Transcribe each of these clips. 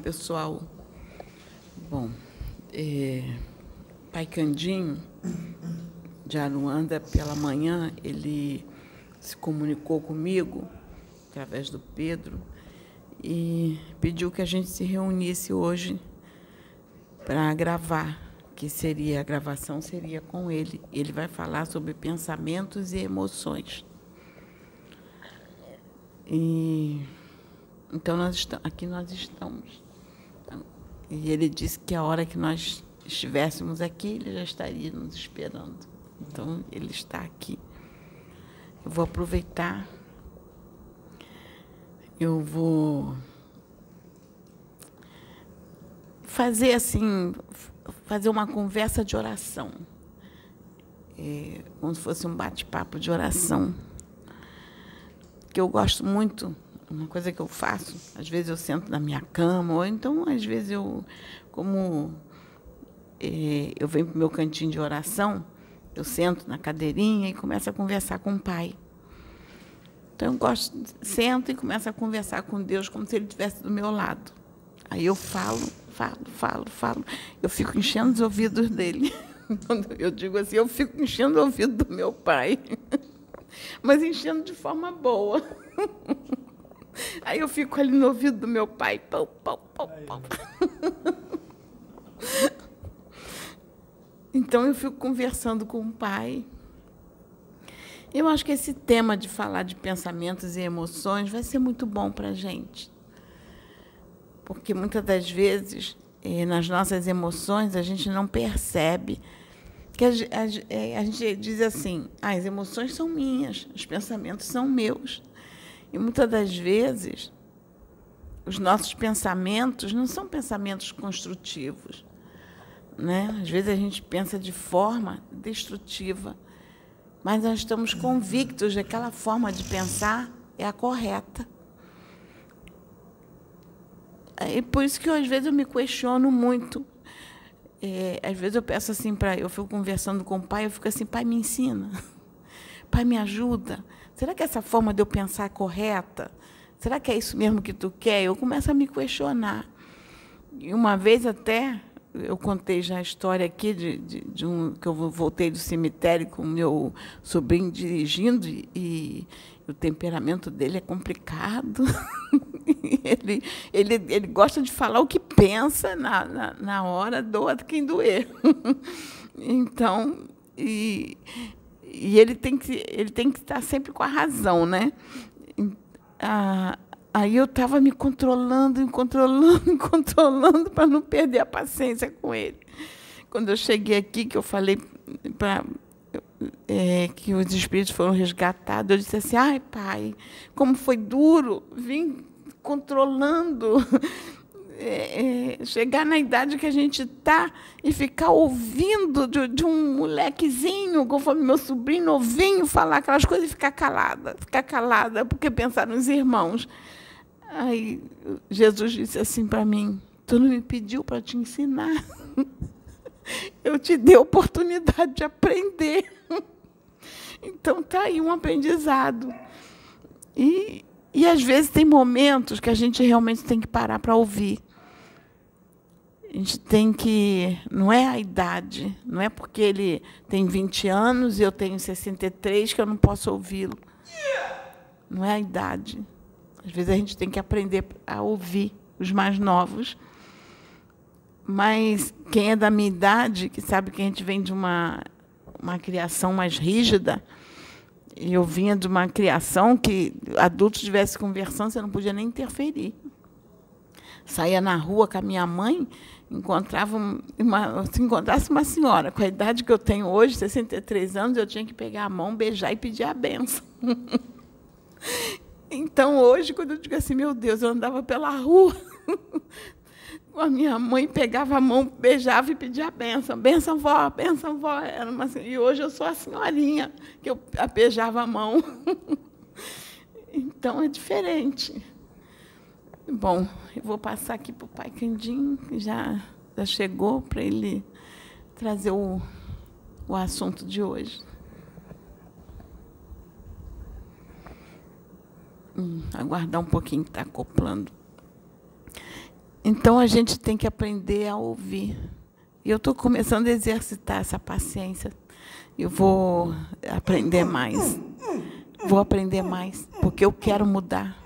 pessoal. Bom, é, Pai Candinho, de Aruanda, pela manhã, ele se comunicou comigo, através do Pedro, e pediu que a gente se reunisse hoje para gravar, que seria a gravação seria com ele. Ele vai falar sobre pensamentos e emoções. E então nós estamos, aqui nós estamos. E ele disse que a hora que nós estivéssemos aqui, ele já estaria nos esperando. Então ele está aqui. Eu vou aproveitar. Eu vou fazer assim, fazer uma conversa de oração. É, como se fosse um bate-papo de oração. Que eu gosto muito uma coisa que eu faço, às vezes eu sento na minha cama, ou então, às vezes, eu, como é, eu venho para o meu cantinho de oração, eu sento na cadeirinha e começo a conversar com o Pai. Então, eu gosto, sento e começo a conversar com Deus como se Ele estivesse do meu lado. Aí eu falo, falo, falo, falo. Eu fico enchendo os ouvidos dele. Quando eu digo assim, eu fico enchendo o ouvido do meu pai. Mas enchendo de forma boa. Aí eu fico ali no ouvido do meu pai. Pau, pau, pau, pau. Então eu fico conversando com o pai. Eu acho que esse tema de falar de pensamentos e emoções vai ser muito bom para a gente. Porque muitas das vezes, eh, nas nossas emoções, a gente não percebe que eh, a gente diz assim: ah, as emoções são minhas, os pensamentos são meus. E muitas das vezes, os nossos pensamentos não são pensamentos construtivos. Né? Às vezes a gente pensa de forma destrutiva, mas nós estamos convictos de que aquela forma de pensar é a correta. E por isso que às vezes eu me questiono muito. É, às vezes eu peço assim para. Eu fico conversando com o pai, eu fico assim, pai, me ensina. Pai, me ajuda. Será que essa forma de eu pensar é correta? Será que é isso mesmo que tu quer? Eu começo a me questionar. E uma vez até, eu contei já a história aqui de, de, de um que eu voltei do cemitério com meu sobrinho dirigindo e, e o temperamento dele é complicado. ele, ele, ele gosta de falar o que pensa na, na, na hora, doa quem doer. então, e, e ele tem que ele tem que estar sempre com a razão, né? Ah, aí eu estava me controlando, me controlando, me controlando para não perder a paciência com ele. Quando eu cheguei aqui, que eu falei para é, que os espíritos foram resgatados, eu disse assim: ai, pai, como foi duro, vim controlando é, é, chegar na idade que a gente está e ficar ouvindo de, de, um molequezinho, conforme meu sobrinho novinho, falar aquelas coisas e ficar calada, ficar calada, porque pensar nos irmãos. Aí Jesus disse assim para mim: Tu não me pediu para te ensinar. Eu te dei a oportunidade de aprender. Então tá aí um aprendizado. E, e às vezes tem momentos que a gente realmente tem que parar para ouvir. A gente tem que. Não é a idade, não é porque ele tem 20 anos e eu tenho 63 que eu não posso ouvi-lo. Não é a idade. Às vezes a gente tem que aprender a ouvir os mais novos. Mas quem é da minha idade, que sabe que a gente vem de uma, uma criação mais rígida, e eu vinha de uma criação que adultos estivessem conversando, você não podia nem interferir. Saía na rua com a minha mãe, encontrava uma, se encontrasse uma senhora com a idade que eu tenho hoje, 63 anos, eu tinha que pegar a mão, beijar e pedir a benção. então, hoje, quando eu digo assim, meu Deus, eu andava pela rua com a minha mãe, pegava a mão, beijava e pedia a benção. Benção, vó, benção, vó. Era uma, e hoje eu sou a senhorinha que eu beijava a mão. então, é diferente. Bom, eu vou passar aqui para o pai Candim, que já, já chegou para ele trazer o, o assunto de hoje. Hum, aguardar um pouquinho que está acoplando. Então a gente tem que aprender a ouvir. E eu estou começando a exercitar essa paciência. Eu vou aprender mais. Vou aprender mais, porque eu quero mudar.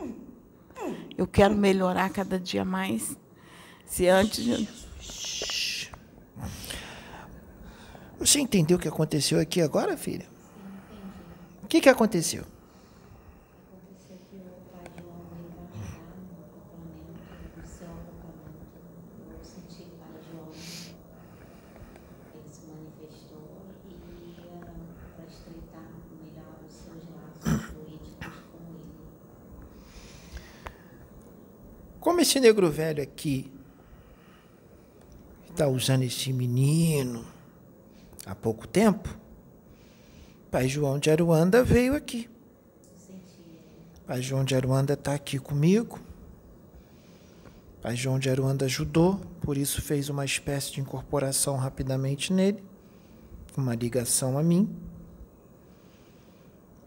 Eu quero melhorar cada dia mais. Se antes. Você entendeu o que aconteceu aqui agora, filha? O que, que aconteceu? Esse negro velho aqui está usando esse menino há pouco tempo, Pai João de Aruanda veio aqui. Pai João de Aruanda está aqui comigo. Pai João de Aruanda ajudou, por isso fez uma espécie de incorporação rapidamente nele, uma ligação a mim,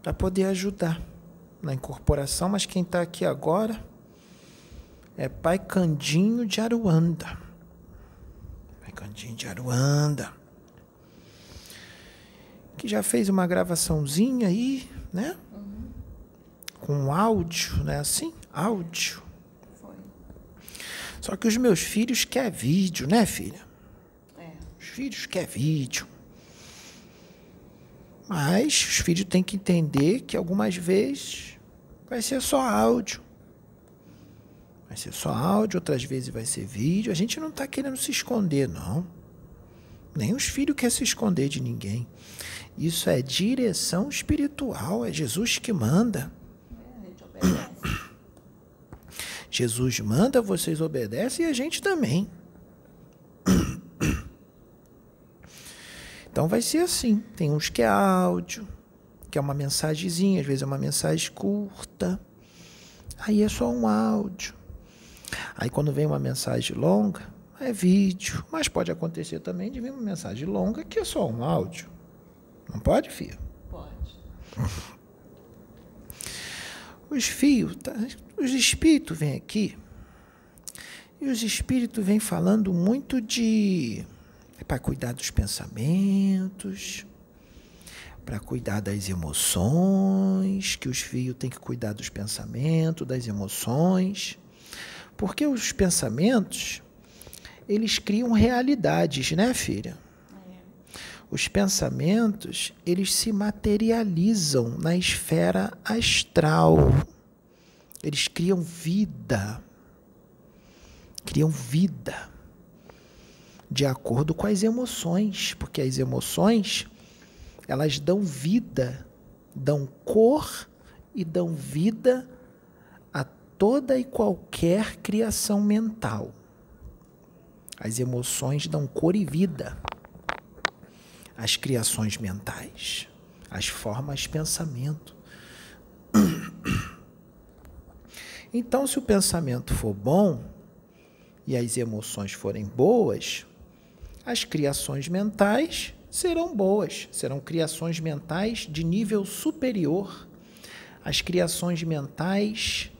para poder ajudar na incorporação, mas quem está aqui agora é Pai Candinho de Aruanda. Pai Candinho de Aruanda. Que já fez uma gravaçãozinha aí, né? Uhum. Com áudio, né? Assim? Áudio. Foi. Só que os meus filhos querem vídeo, né, filha? É. Os filhos querem vídeo. Mas os filhos têm que entender que algumas vezes vai ser só áudio. Vai ser só áudio, outras vezes vai ser vídeo. A gente não está querendo se esconder, não. Nem os filhos querem se esconder de ninguém. Isso é direção espiritual, é Jesus que manda. Jesus manda, vocês obedecem e a gente também. Então vai ser assim. Tem uns que é áudio, que é uma mensagenzinha, às vezes é uma mensagem curta. Aí é só um áudio. Aí quando vem uma mensagem longa, é vídeo, mas pode acontecer também de vir uma mensagem longa que é só um áudio. Não pode, filho? Pode. Os fios, tá? os espíritos vêm aqui e os espíritos vêm falando muito de é para cuidar dos pensamentos, para cuidar das emoções, que os fios têm que cuidar dos pensamentos, das emoções. Porque os pensamentos, eles criam realidades, né, filha? Os pensamentos, eles se materializam na esfera astral. Eles criam vida. Criam vida. De acordo com as emoções, porque as emoções, elas dão vida, dão cor e dão vida toda e qualquer criação mental. As emoções dão cor e vida às criações mentais, às formas de pensamento. Então, se o pensamento for bom e as emoções forem boas, as criações mentais serão boas, serão criações mentais de nível superior. As criações mentais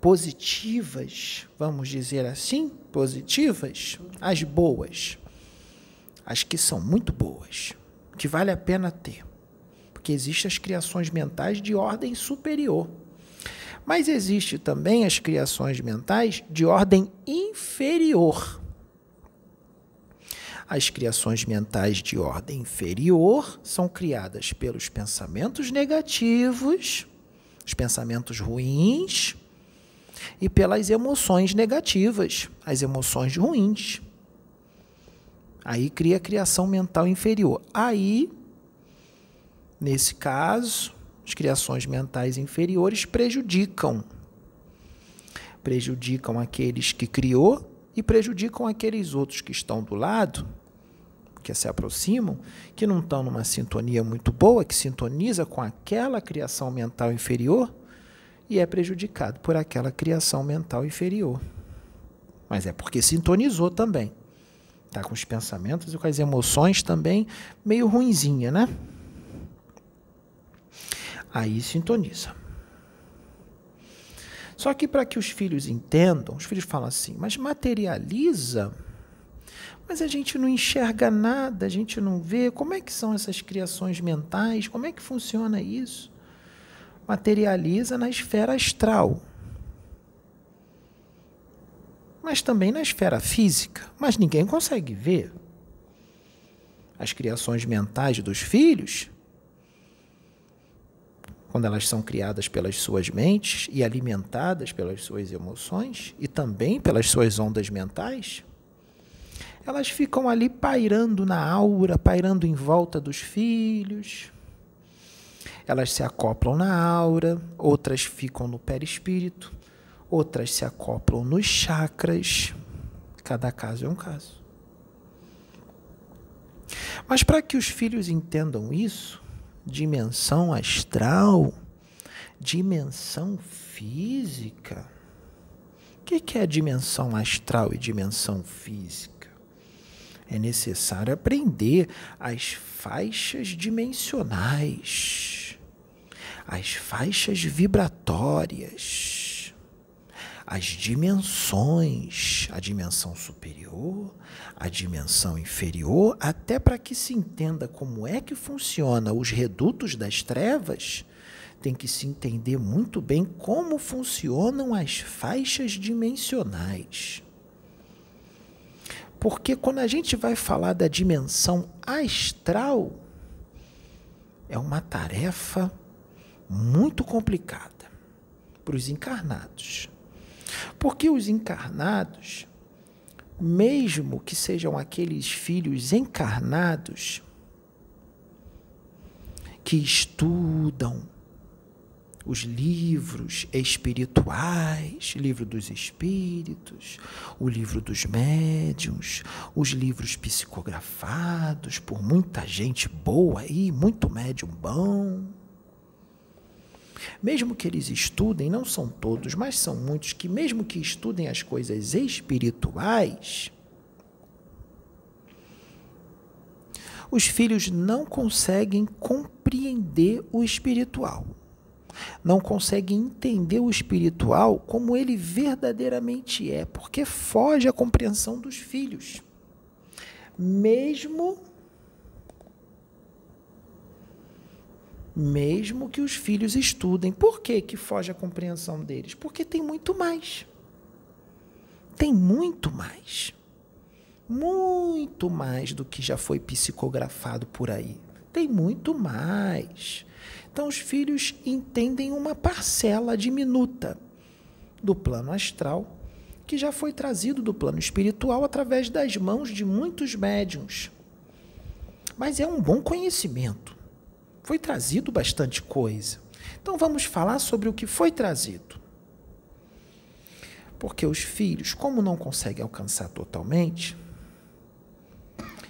positivas, vamos dizer assim, positivas, as boas, as que são muito boas, que vale a pena ter, porque existem as criações mentais de ordem superior. Mas existe também as criações mentais de ordem inferior. As criações mentais de ordem inferior são criadas pelos pensamentos negativos, os pensamentos ruins, e pelas emoções negativas, as emoções ruins. Aí cria a criação mental inferior. Aí, nesse caso, as criações mentais inferiores prejudicam. Prejudicam aqueles que criou e prejudicam aqueles outros que estão do lado, que se aproximam, que não estão numa sintonia muito boa, que sintoniza com aquela criação mental inferior e é prejudicado por aquela criação mental inferior. Mas é porque sintonizou também. Está com os pensamentos e com as emoções também meio ruinzinha, né? Aí sintoniza. Só que para que os filhos entendam, os filhos falam assim, mas materializa mas a gente não enxerga nada, a gente não vê. Como é que são essas criações mentais? Como é que funciona isso? Materializa na esfera astral. Mas também na esfera física. Mas ninguém consegue ver. As criações mentais dos filhos, quando elas são criadas pelas suas mentes e alimentadas pelas suas emoções e também pelas suas ondas mentais, elas ficam ali pairando na aura, pairando em volta dos filhos. Elas se acoplam na aura, outras ficam no perispírito, outras se acoplam nos chakras. Cada caso é um caso. Mas para que os filhos entendam isso, dimensão astral, dimensão física. O que é dimensão astral e dimensão física? é necessário aprender as faixas dimensionais, as faixas vibratórias, as dimensões, a dimensão superior, a dimensão inferior, até para que se entenda como é que funciona os redutos das trevas, tem que se entender muito bem como funcionam as faixas dimensionais. Porque quando a gente vai falar da dimensão astral, é uma tarefa muito complicada para os encarnados. Porque os encarnados, mesmo que sejam aqueles filhos encarnados, que estudam, os livros espirituais, livro dos espíritos, o livro dos médiuns, os livros psicografados por muita gente boa aí, muito médium bom. Mesmo que eles estudem, não são todos, mas são muitos que, mesmo que estudem as coisas espirituais, os filhos não conseguem compreender o espiritual não consegue entender o espiritual como ele verdadeiramente é, porque foge à compreensão dos filhos. Mesmo mesmo que os filhos estudem. Por que que foge à compreensão deles? Porque tem muito mais. Tem muito mais. Muito mais do que já foi psicografado por aí. Tem muito mais. Então, os filhos entendem uma parcela diminuta do plano astral que já foi trazido do plano espiritual através das mãos de muitos médiums. Mas é um bom conhecimento. Foi trazido bastante coisa. Então vamos falar sobre o que foi trazido. Porque os filhos, como não conseguem alcançar totalmente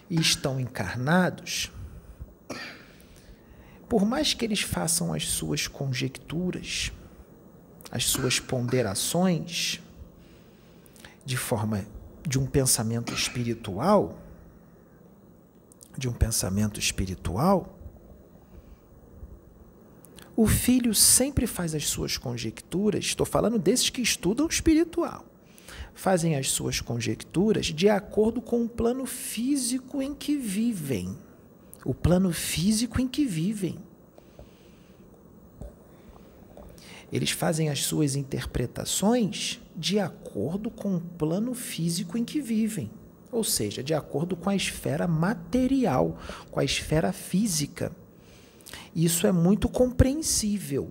e estão encarnados, por mais que eles façam as suas conjecturas, as suas ponderações, de forma de um pensamento espiritual, de um pensamento espiritual, o filho sempre faz as suas conjecturas, estou falando desses que estudam espiritual, fazem as suas conjecturas de acordo com o plano físico em que vivem o plano físico em que vivem. Eles fazem as suas interpretações de acordo com o plano físico em que vivem, ou seja, de acordo com a esfera material, com a esfera física. Isso é muito compreensível.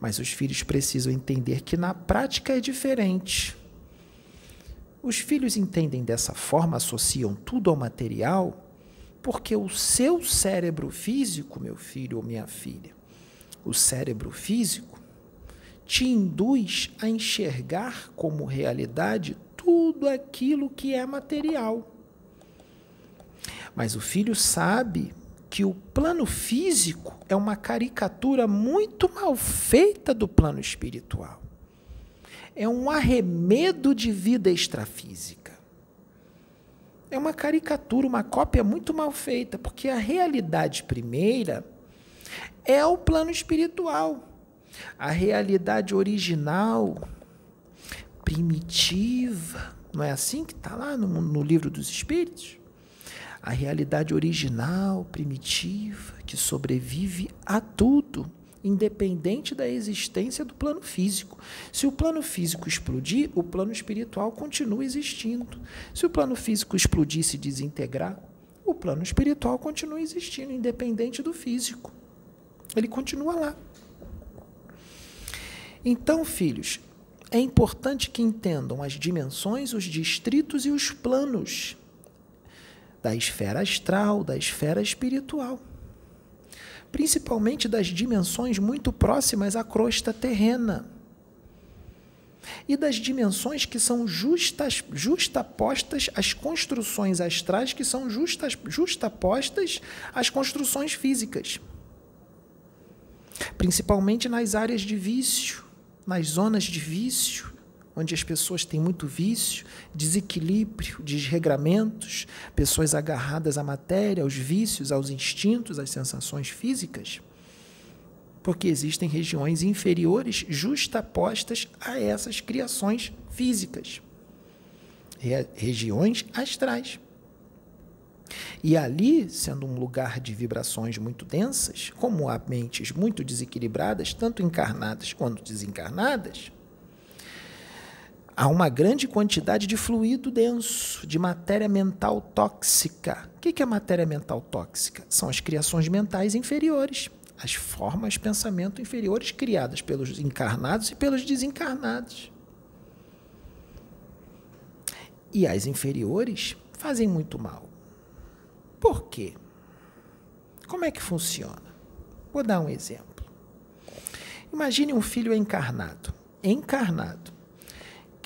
Mas os filhos precisam entender que na prática é diferente. Os filhos entendem dessa forma, associam tudo ao material, porque o seu cérebro físico, meu filho ou minha filha, o cérebro físico, te induz a enxergar como realidade tudo aquilo que é material. Mas o filho sabe que o plano físico é uma caricatura muito mal feita do plano espiritual. É um arremedo de vida extrafísica é uma caricatura, uma cópia muito mal feita, porque a realidade primeira é o plano espiritual. A realidade original, primitiva, não é assim que está lá no, no livro dos Espíritos? A realidade original, primitiva, que sobrevive a tudo independente da existência do plano físico. Se o plano físico explodir, o plano espiritual continua existindo. Se o plano físico explodir e se desintegrar, o plano espiritual continua existindo, independente do físico. Ele continua lá. Então, filhos, é importante que entendam as dimensões, os distritos e os planos da esfera astral, da esfera espiritual. Principalmente das dimensões muito próximas à crosta terrena. E das dimensões que são justas, justapostas às construções astrais, que são justas, justapostas às construções físicas. Principalmente nas áreas de vício, nas zonas de vício, onde as pessoas têm muito vício, desequilíbrio, desregramentos, pessoas agarradas à matéria, aos vícios, aos instintos, às sensações físicas, porque existem regiões inferiores justapostas a essas criações físicas, regiões astrais. E ali, sendo um lugar de vibrações muito densas, como há mentes muito desequilibradas, tanto encarnadas quanto desencarnadas, há uma grande quantidade de fluido denso, de matéria mental tóxica. O que é matéria mental tóxica? São as criações mentais inferiores, as formas pensamento inferiores criadas pelos encarnados e pelos desencarnados. E as inferiores fazem muito mal. Por quê? Como é que funciona? Vou dar um exemplo. Imagine um filho encarnado. Encarnado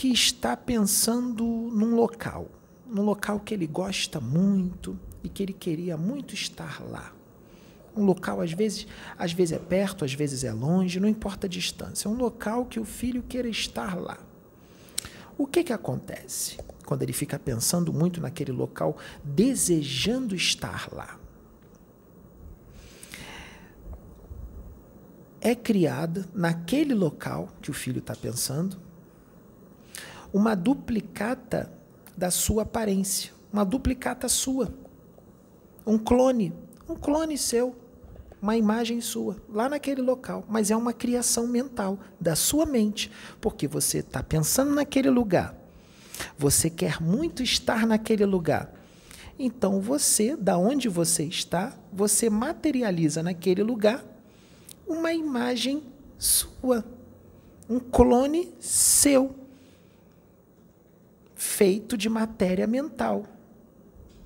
que está pensando num local, num local que ele gosta muito e que ele queria muito estar lá. Um local às vezes, às vezes é perto, às vezes é longe, não importa a distância. É um local que o filho queira estar lá. O que que acontece quando ele fica pensando muito naquele local, desejando estar lá? É criada naquele local que o filho está pensando uma duplicata da sua aparência, uma duplicata sua, um clone, um clone seu, uma imagem sua, lá naquele local, mas é uma criação mental da sua mente, porque você está pensando naquele lugar, você quer muito estar naquele lugar. Então você, da onde você está, você materializa naquele lugar uma imagem sua, um clone seu feito de matéria mental,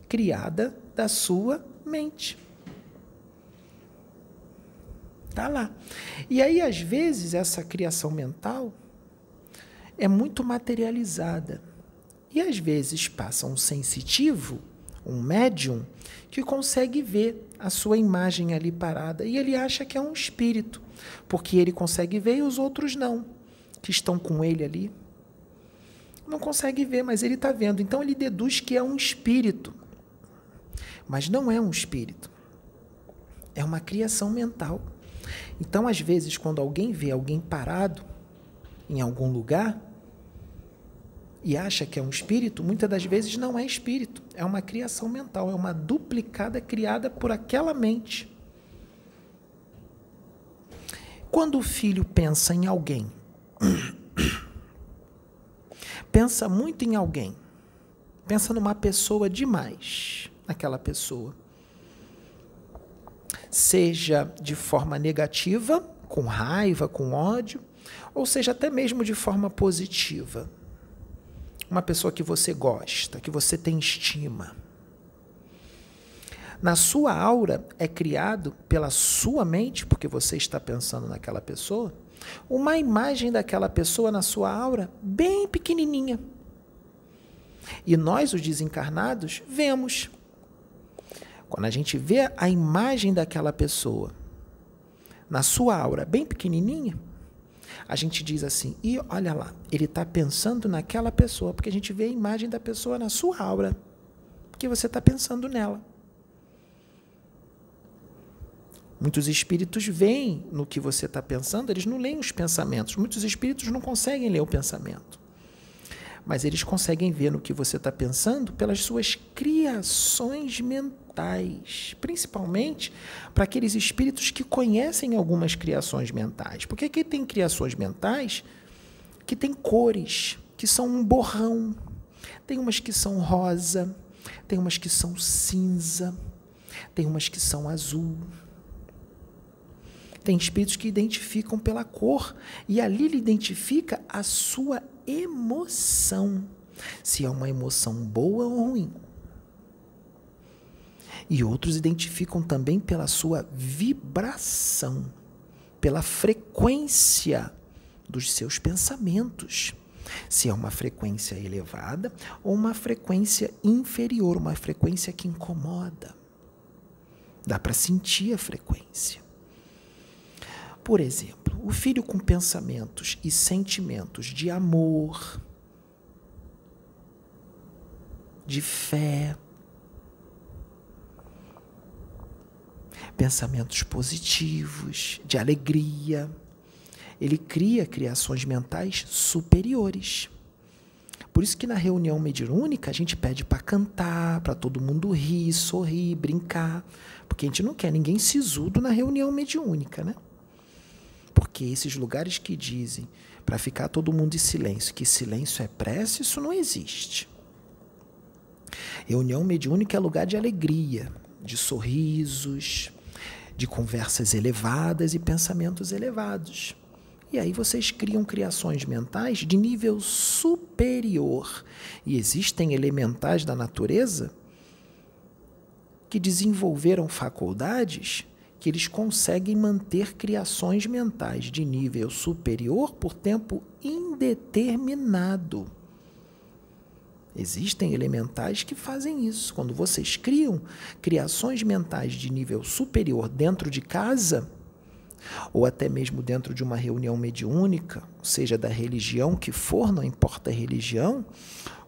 criada da sua mente. Tá lá. E aí, às vezes, essa criação mental é muito materializada. E às vezes passa um sensitivo, um médium, que consegue ver a sua imagem ali parada e ele acha que é um espírito, porque ele consegue ver e os outros não, que estão com ele ali não consegue ver, mas ele está vendo. Então ele deduz que é um espírito. Mas não é um espírito. É uma criação mental. Então, às vezes, quando alguém vê alguém parado em algum lugar e acha que é um espírito, muitas das vezes não é espírito, é uma criação mental, é uma duplicada criada por aquela mente. Quando o filho pensa em alguém pensa muito em alguém, pensa numa pessoa demais, naquela pessoa. Seja de forma negativa, com raiva, com ódio, ou seja até mesmo de forma positiva. Uma pessoa que você gosta, que você tem estima. Na sua aura é criado pela sua mente, porque você está pensando naquela pessoa, uma imagem daquela pessoa na sua aura bem pequenininha. E nós, os desencarnados, vemos. Quando a gente vê a imagem daquela pessoa na sua aura bem pequenininha, a gente diz assim: e olha lá, ele está pensando naquela pessoa, porque a gente vê a imagem da pessoa na sua aura, porque você está pensando nela. Muitos espíritos veem no que você está pensando, eles não leem os pensamentos. Muitos espíritos não conseguem ler o pensamento. Mas eles conseguem ver no que você está pensando pelas suas criações mentais. Principalmente para aqueles espíritos que conhecem algumas criações mentais. Porque aqui tem criações mentais que têm cores, que são um borrão. Tem umas que são rosa, tem umas que são cinza, tem umas que são azul. Tem espíritos que identificam pela cor e ali ele identifica a sua emoção, se é uma emoção boa ou ruim. E outros identificam também pela sua vibração, pela frequência dos seus pensamentos. Se é uma frequência elevada ou uma frequência inferior, uma frequência que incomoda. Dá para sentir a frequência. Por exemplo, o filho com pensamentos e sentimentos de amor, de fé, pensamentos positivos, de alegria, ele cria criações mentais superiores. Por isso que na reunião mediúnica a gente pede para cantar, para todo mundo rir, sorrir, brincar, porque a gente não quer ninguém sisudo na reunião mediúnica, né? Porque esses lugares que dizem para ficar todo mundo em silêncio, que silêncio é prece, isso não existe. Reunião mediúnica é lugar de alegria, de sorrisos, de conversas elevadas e pensamentos elevados. E aí vocês criam criações mentais de nível superior. E existem elementais da natureza que desenvolveram faculdades que eles conseguem manter criações mentais de nível superior por tempo indeterminado. Existem elementais que fazem isso. Quando vocês criam criações mentais de nível superior dentro de casa, ou até mesmo dentro de uma reunião mediúnica, seja da religião que for, não importa a religião,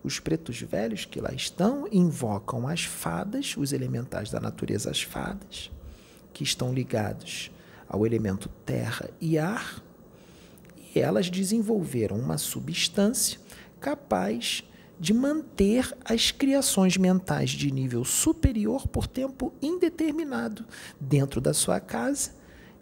os pretos velhos que lá estão invocam as fadas, os elementais da natureza, as fadas, que estão ligados ao elemento terra e ar, e elas desenvolveram uma substância capaz de manter as criações mentais de nível superior por tempo indeterminado dentro da sua casa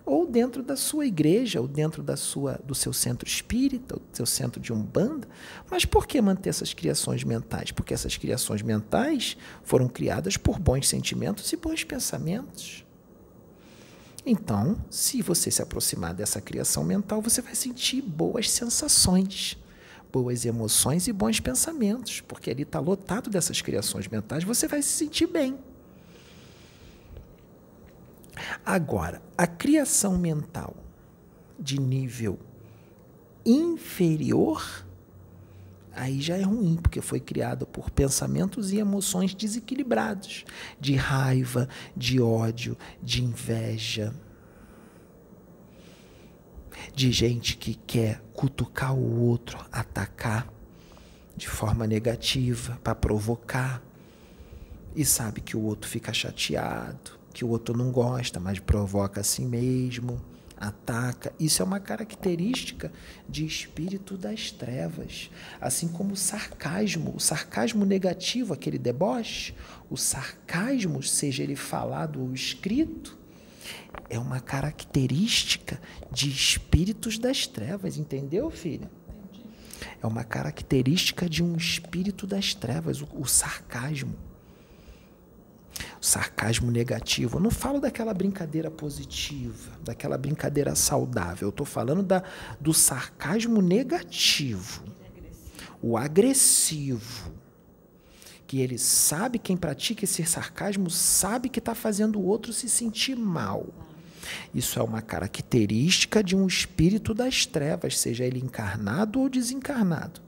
ou dentro da sua igreja, ou dentro da sua, do seu centro espírita, do seu centro de umbanda. Mas por que manter essas criações mentais? Porque essas criações mentais foram criadas por bons sentimentos e bons pensamentos. Então, se você se aproximar dessa criação mental, você vai sentir boas sensações, boas emoções e bons pensamentos, porque ali está lotado dessas criações mentais, você vai se sentir bem. Agora, a criação mental de nível inferior, aí já é ruim, porque foi criada por pensamentos e emoções desequilibrados, de raiva, de ódio, de inveja, de gente que quer cutucar o outro, atacar de forma negativa para provocar e sabe que o outro fica chateado, que o outro não gosta, mas provoca a si mesmo ataca. Isso é uma característica de espírito das trevas. Assim como o sarcasmo, o sarcasmo negativo, aquele deboche, o sarcasmo, seja ele falado ou escrito, é uma característica de espíritos das trevas, entendeu, filha? É uma característica de um espírito das trevas, o, o sarcasmo sarcasmo negativo. Eu não falo daquela brincadeira positiva, daquela brincadeira saudável. Eu estou falando da, do sarcasmo negativo, o agressivo. Que ele sabe, quem pratica esse sarcasmo, sabe que está fazendo o outro se sentir mal. Isso é uma característica de um espírito das trevas, seja ele encarnado ou desencarnado.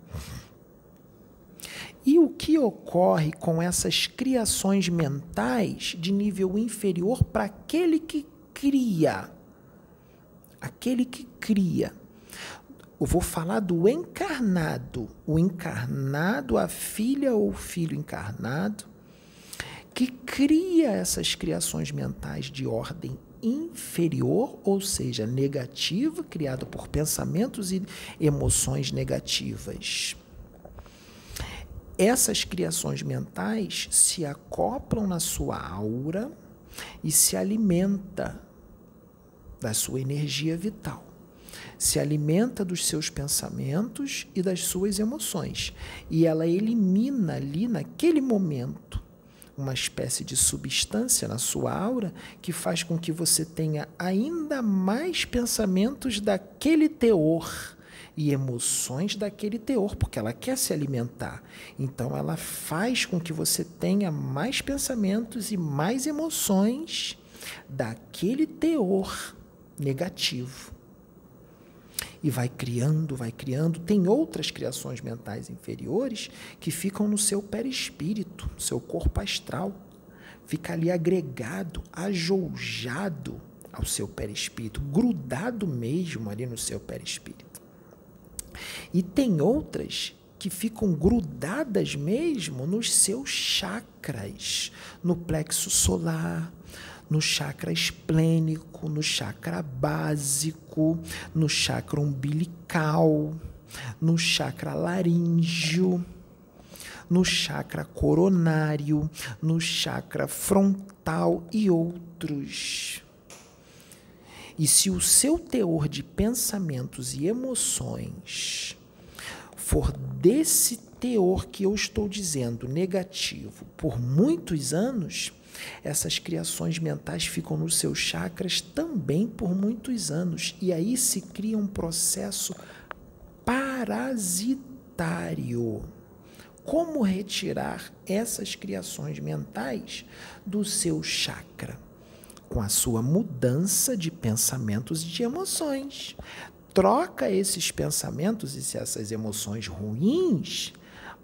E o que ocorre com essas criações mentais de nível inferior para aquele que cria? Aquele que cria. Eu vou falar do encarnado. O encarnado, a filha ou filho encarnado, que cria essas criações mentais de ordem inferior, ou seja, negativa, criada por pensamentos e emoções negativas. Essas criações mentais se acoplam na sua aura e se alimenta da sua energia vital. Se alimenta dos seus pensamentos e das suas emoções. E ela elimina ali, naquele momento, uma espécie de substância na sua aura que faz com que você tenha ainda mais pensamentos daquele teor e emoções daquele teor, porque ela quer se alimentar. Então ela faz com que você tenha mais pensamentos e mais emoções daquele teor negativo. E vai criando, vai criando. Tem outras criações mentais inferiores que ficam no seu perispírito, no seu corpo astral. Fica ali agregado, ajoujado ao seu perispírito, grudado mesmo ali no seu perispírito. E tem outras que ficam grudadas mesmo nos seus chakras, no plexo solar, no chakra esplênico, no chakra básico, no chakra umbilical, no chakra laríngeo, no chakra coronário, no chakra frontal e outros. E se o seu teor de pensamentos e emoções for desse teor que eu estou dizendo negativo por muitos anos, essas criações mentais ficam nos seus chakras também por muitos anos. E aí se cria um processo parasitário. Como retirar essas criações mentais do seu chakra? Com a sua mudança de pensamentos e de emoções. Troca esses pensamentos e essas emoções ruins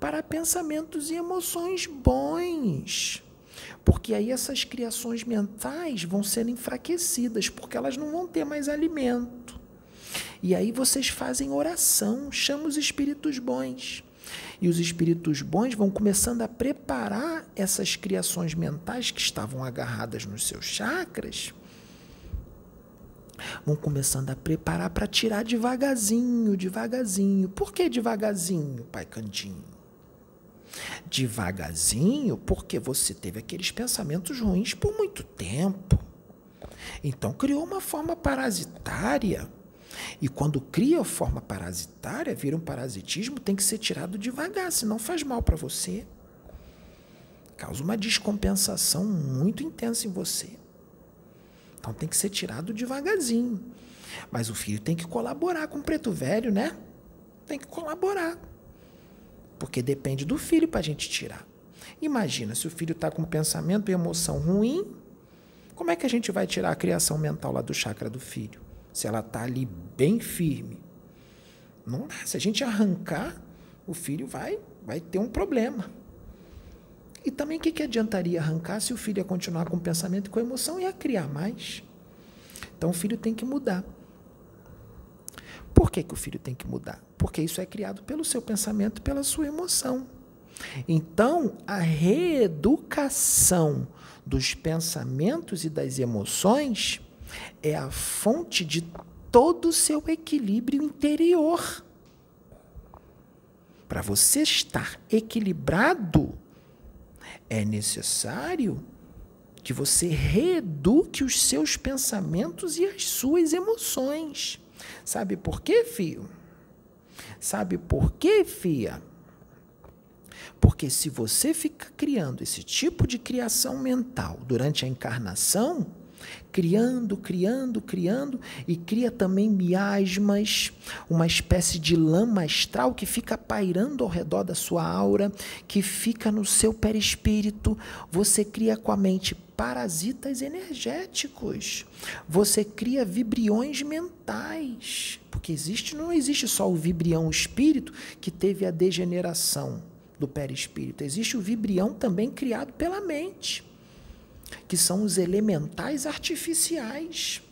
para pensamentos e emoções bons. Porque aí essas criações mentais vão ser enfraquecidas, porque elas não vão ter mais alimento. E aí vocês fazem oração, chamam os espíritos bons. E os espíritos bons vão começando a preparar essas criações mentais que estavam agarradas nos seus chakras, vão começando a preparar para tirar devagarzinho, devagarzinho. Por que devagarzinho, Pai Cantinho? Devagarzinho, porque você teve aqueles pensamentos ruins por muito tempo. Então criou uma forma parasitária e quando cria forma parasitária, vira um parasitismo, tem que ser tirado devagar, senão faz mal para você. Causa uma descompensação muito intensa em você. Então tem que ser tirado devagarzinho. Mas o filho tem que colaborar com o preto velho, né? Tem que colaborar. Porque depende do filho para a gente tirar. Imagina se o filho está com pensamento e emoção ruim, como é que a gente vai tirar a criação mental lá do chakra do filho? Se ela está ali bem firme. Não dá. Se a gente arrancar, o filho vai, vai ter um problema. E também o que, que adiantaria arrancar se o filho ia continuar com o pensamento e com a emoção e ia criar mais? Então o filho tem que mudar. Por que, que o filho tem que mudar? Porque isso é criado pelo seu pensamento pela sua emoção. Então, a reeducação dos pensamentos e das emoções é a fonte de todo o seu equilíbrio interior. Para você estar equilibrado, é necessário que você reeduque os seus pensamentos e as suas emoções. Sabe por quê, filho? Sabe por quê, filha? Porque se você fica criando esse tipo de criação mental durante a encarnação, criando, criando, criando, e cria também miasmas, uma espécie de lama astral que fica pairando ao redor da sua aura, que fica no seu perispírito. Você cria com a mente parasitas energéticos. Você cria vibriões mentais, porque existe não existe só o vibrião espírito que teve a degeneração do perispírito, existe o vibrião também criado pela mente que são os elementais artificiais.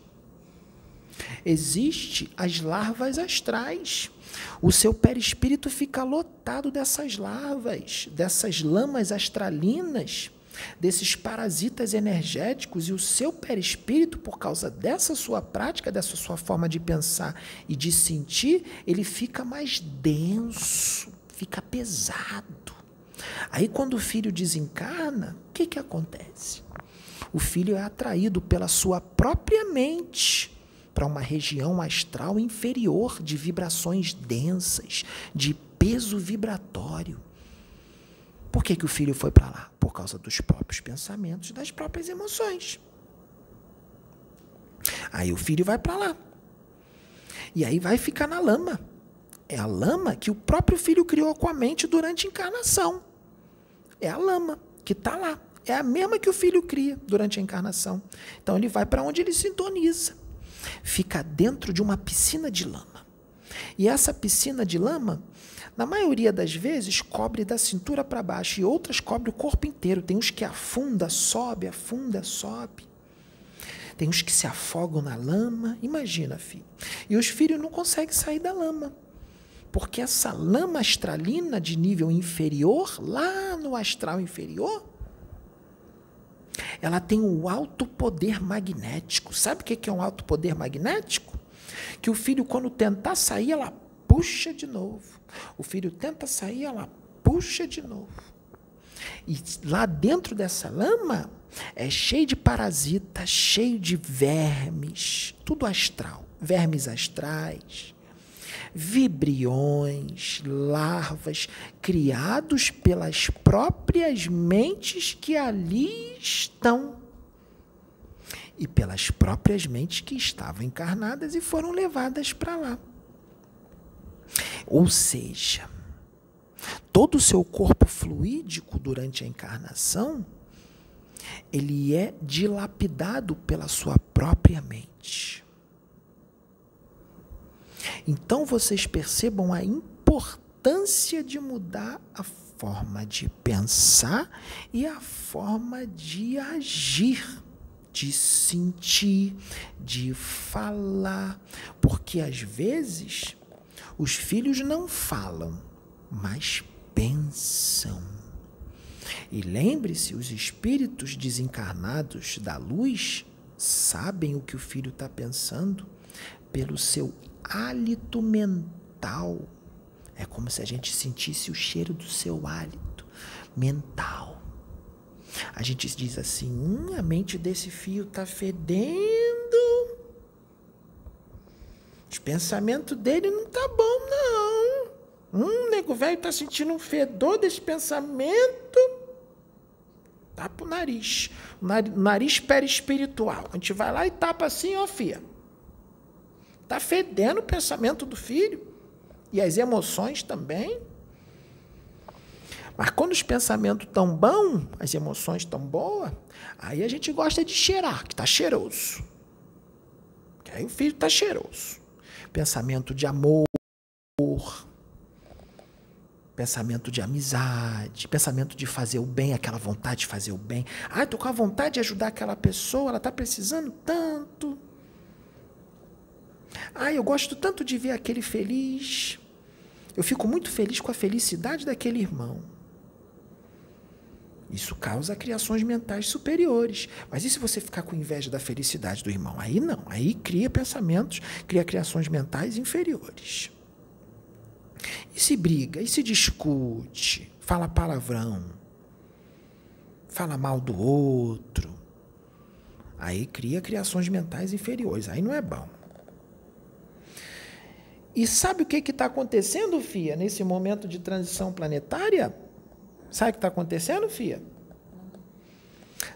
Existe as larvas astrais. O seu perispírito fica lotado dessas larvas, dessas lamas astralinas desses parasitas energéticos e o seu perispírito, por causa dessa sua prática, dessa sua forma de pensar e de sentir, ele fica mais denso, fica pesado. Aí, quando o filho desencarna, o que, que acontece? O filho é atraído pela sua própria mente para uma região astral inferior de vibrações densas, de peso vibratório. Por que, que o filho foi para lá? Por causa dos próprios pensamentos, das próprias emoções. Aí o filho vai para lá. E aí vai ficar na lama. É a lama que o próprio filho criou com a mente durante a encarnação. É a lama que está lá. É a mesma que o filho cria durante a encarnação. Então ele vai para onde ele sintoniza. Fica dentro de uma piscina de lama. E essa piscina de lama na maioria das vezes, cobre da cintura para baixo e outras cobre o corpo inteiro. Tem uns que afunda, sobe, afunda, sobe. Tem uns que se afogam na lama. Imagina, filho. E os filhos não conseguem sair da lama. Porque essa lama astralina de nível inferior, lá no astral inferior, ela tem um alto poder magnético. Sabe o que é um alto poder magnético? Que o filho, quando tentar sair, ela puxa de novo. O filho tenta sair, ela puxa de novo. E lá dentro dessa lama é cheio de parasitas, cheio de vermes, tudo astral, vermes astrais, vibriões, larvas criados pelas próprias mentes que ali estão e pelas próprias mentes que estavam encarnadas e foram levadas para lá. Ou seja, todo o seu corpo fluídico durante a encarnação, ele é dilapidado pela sua própria mente. Então vocês percebam a importância de mudar a forma de pensar e a forma de agir, de sentir, de falar, porque às vezes os filhos não falam, mas pensam. E lembre-se: os espíritos desencarnados da luz sabem o que o filho está pensando pelo seu hálito mental. É como se a gente sentisse o cheiro do seu hálito mental. A gente diz assim: hum, a mente desse fio está fedendo o pensamento dele não tá bom, não. Hum, nego velho tá sentindo um fedor desse pensamento. Tapa o nariz. O nariz, perispiritual. A gente vai lá e tapa assim, ó, fia. Tá fedendo o pensamento do filho. E as emoções também. Mas quando os pensamentos estão bons, as emoções estão boas, aí a gente gosta de cheirar, que está cheiroso. Aí o filho está cheiroso pensamento de amor, pensamento de amizade, pensamento de fazer o bem, aquela vontade de fazer o bem. Ah, estou com a vontade de ajudar aquela pessoa, ela está precisando tanto. Ah, eu gosto tanto de ver aquele feliz. Eu fico muito feliz com a felicidade daquele irmão. Isso causa criações mentais superiores. Mas e se você ficar com inveja da felicidade do irmão? Aí não. Aí cria pensamentos, cria criações mentais inferiores. E se briga, e se discute, fala palavrão, fala mal do outro. Aí cria criações mentais inferiores. Aí não é bom. E sabe o que está acontecendo, Fia, nesse momento de transição planetária? Sabe o que está acontecendo, Fia?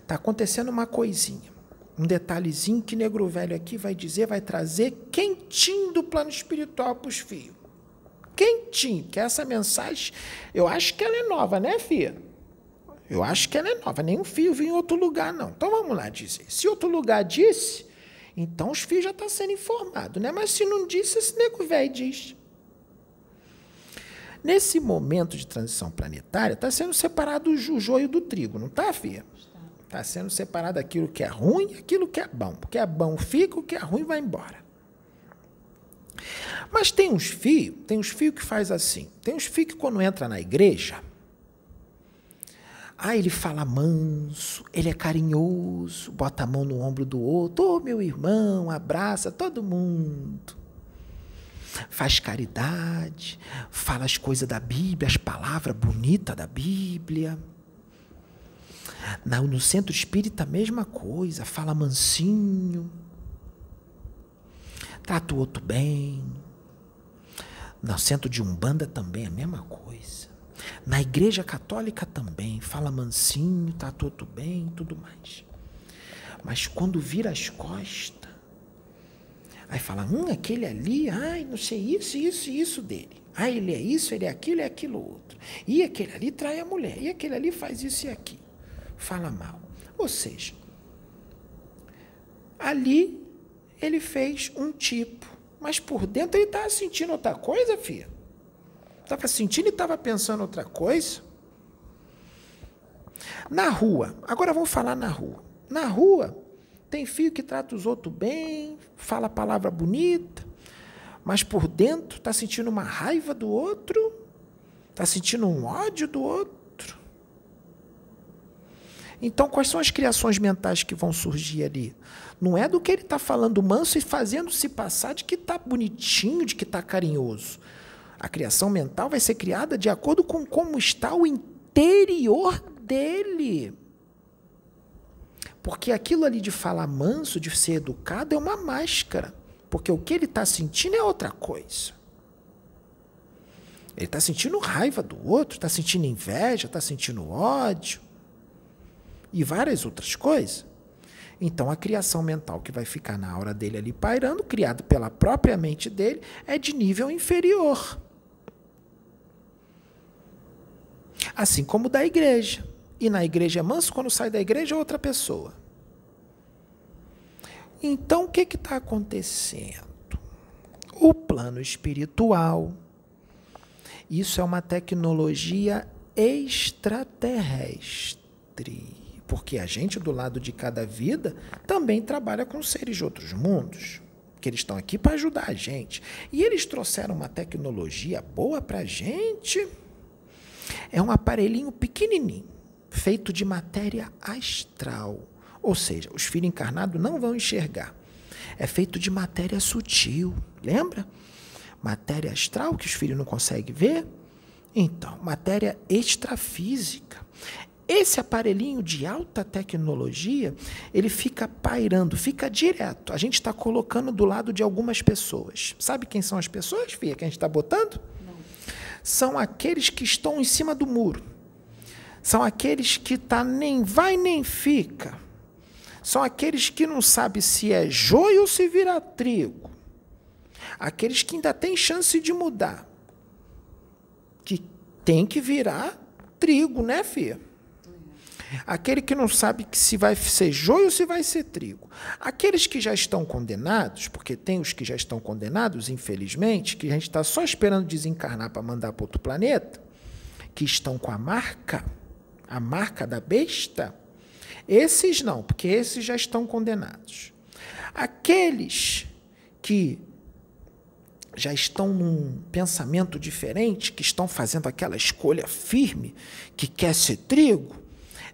Está acontecendo uma coisinha. Um detalhezinho que negro velho aqui vai dizer, vai trazer quentinho do plano espiritual para os fios. Quentinho, que essa mensagem, eu acho que ela é nova, né, Fia? Eu acho que ela é nova. Nenhum fio vinha em outro lugar, não. Então vamos lá dizer. Se outro lugar disse, então os fios já estão tá sendo informados, né? Mas se não disse, esse nego velho diz. Nesse momento de transição planetária, está sendo separado o joio do trigo, não está, Fia? Está sendo separado aquilo que é ruim e aquilo que é bom. O que é bom fica, o que é ruim vai embora. Mas tem uns fios, tem uns fios que faz assim. Tem uns fios que quando entra na igreja, Ah, ele fala manso, ele é carinhoso, bota a mão no ombro do outro, ô oh, meu irmão, abraça todo mundo. Faz caridade, fala as coisas da Bíblia, as palavras bonitas da Bíblia. No centro espírita, a mesma coisa, fala mansinho, trata o outro bem. No centro de Umbanda também, a mesma coisa. Na igreja católica também, fala mansinho, tá tudo bem, tudo mais. Mas quando vira as costas, aí fala, hum, aquele ali, ai, não sei isso, isso, isso dele. Ah, ele é isso, ele é aquilo, é aquilo outro. E aquele ali trai a mulher, e aquele ali faz isso e aquilo. Fala mal. Ou seja, ali ele fez um tipo, mas por dentro ele estava sentindo outra coisa, filha. Estava sentindo e estava pensando outra coisa. Na rua, agora vamos falar na rua. Na rua, tem filho que trata os outros bem, fala palavra bonita, mas por dentro está sentindo uma raiva do outro, está sentindo um ódio do outro. Então, quais são as criações mentais que vão surgir ali? Não é do que ele está falando manso e fazendo se passar de que está bonitinho, de que está carinhoso. A criação mental vai ser criada de acordo com como está o interior dele. Porque aquilo ali de falar manso, de ser educado, é uma máscara. Porque o que ele está sentindo é outra coisa. Ele está sentindo raiva do outro, está sentindo inveja, está sentindo ódio e várias outras coisas. Então, a criação mental que vai ficar na aura dele ali pairando, criada pela própria mente dele, é de nível inferior. Assim como da igreja. E na igreja é manso, quando sai da igreja é outra pessoa. Então, o que está acontecendo? O plano espiritual. Isso é uma tecnologia extraterrestre. Porque a gente, do lado de cada vida, também trabalha com seres de outros mundos. Que eles estão aqui para ajudar a gente. E eles trouxeram uma tecnologia boa para a gente é um aparelhinho pequenininho, feito de matéria astral. Ou seja, os filhos encarnados não vão enxergar. É feito de matéria sutil, lembra? Matéria astral que os filhos não conseguem ver. Então, matéria extrafísica. Esse aparelhinho de alta tecnologia, ele fica pairando, fica direto. A gente está colocando do lado de algumas pessoas. Sabe quem são as pessoas, Fia, que a gente está botando? São aqueles que estão em cima do muro. São aqueles que tá nem vai nem fica. São aqueles que não sabe se é joio ou se vira trigo. Aqueles que ainda têm chance de mudar. Que tem que virar trigo, né, filha? Aquele que não sabe que se vai ser joio ou se vai ser trigo. Aqueles que já estão condenados, porque tem os que já estão condenados, infelizmente, que a gente está só esperando desencarnar para mandar para outro planeta, que estão com a marca, a marca da besta, esses não, porque esses já estão condenados. Aqueles que já estão num pensamento diferente, que estão fazendo aquela escolha firme, que quer ser trigo,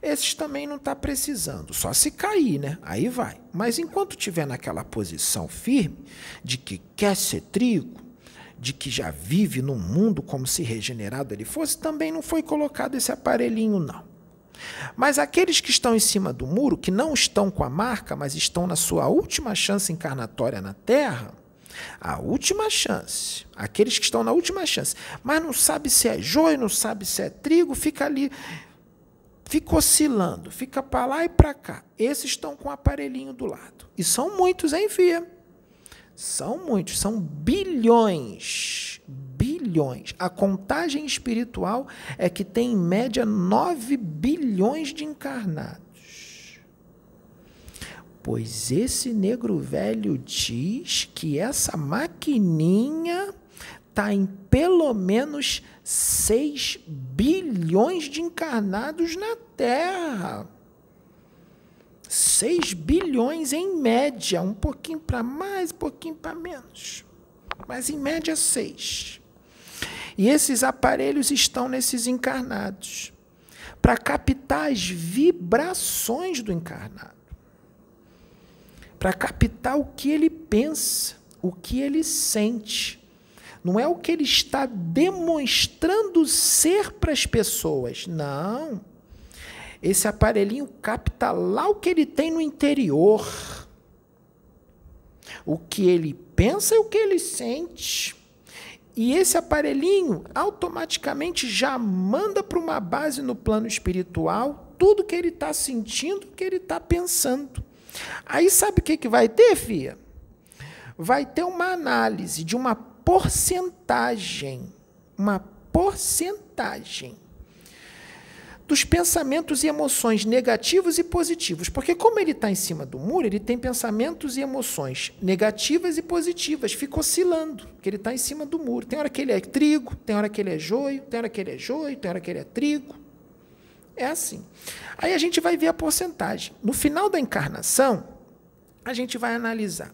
esses também não está precisando, só se cair, né? Aí vai. Mas enquanto tiver naquela posição firme de que quer ser trigo, de que já vive num mundo como se regenerado ele fosse, também não foi colocado esse aparelhinho, não. Mas aqueles que estão em cima do muro, que não estão com a marca, mas estão na sua última chance encarnatória na Terra, a última chance, aqueles que estão na última chance, mas não sabe se é joio, não sabe se é trigo, fica ali fica oscilando, fica para lá e para cá. Esses estão com o aparelhinho do lado. E são muitos, hein, Fia? São muitos, são bilhões. Bilhões. A contagem espiritual é que tem em média 9 bilhões de encarnados. Pois esse negro velho diz que essa maquininha está em pelo menos 6 bilhões de encarnados na Terra. 6 bilhões em média, um pouquinho para mais, um pouquinho para menos. Mas em média 6. E esses aparelhos estão nesses encarnados para captar as vibrações do encarnado, para captar o que ele pensa, o que ele sente. Não é o que ele está demonstrando ser para as pessoas. Não. Esse aparelhinho capta lá o que ele tem no interior. O que ele pensa e o que ele sente. E esse aparelhinho automaticamente já manda para uma base no plano espiritual tudo que ele está sentindo, que ele está pensando. Aí sabe o que, que vai ter, Fia? Vai ter uma análise de uma porcentagem. Uma porcentagem dos pensamentos e emoções negativos e positivos. Porque, como ele está em cima do muro, ele tem pensamentos e emoções negativas e positivas, fica oscilando, porque ele está em cima do muro. Tem hora que ele é trigo, tem hora que ele é joio, tem hora que ele é joio, tem hora que ele é trigo. É assim. Aí a gente vai ver a porcentagem. No final da encarnação, a gente vai analisar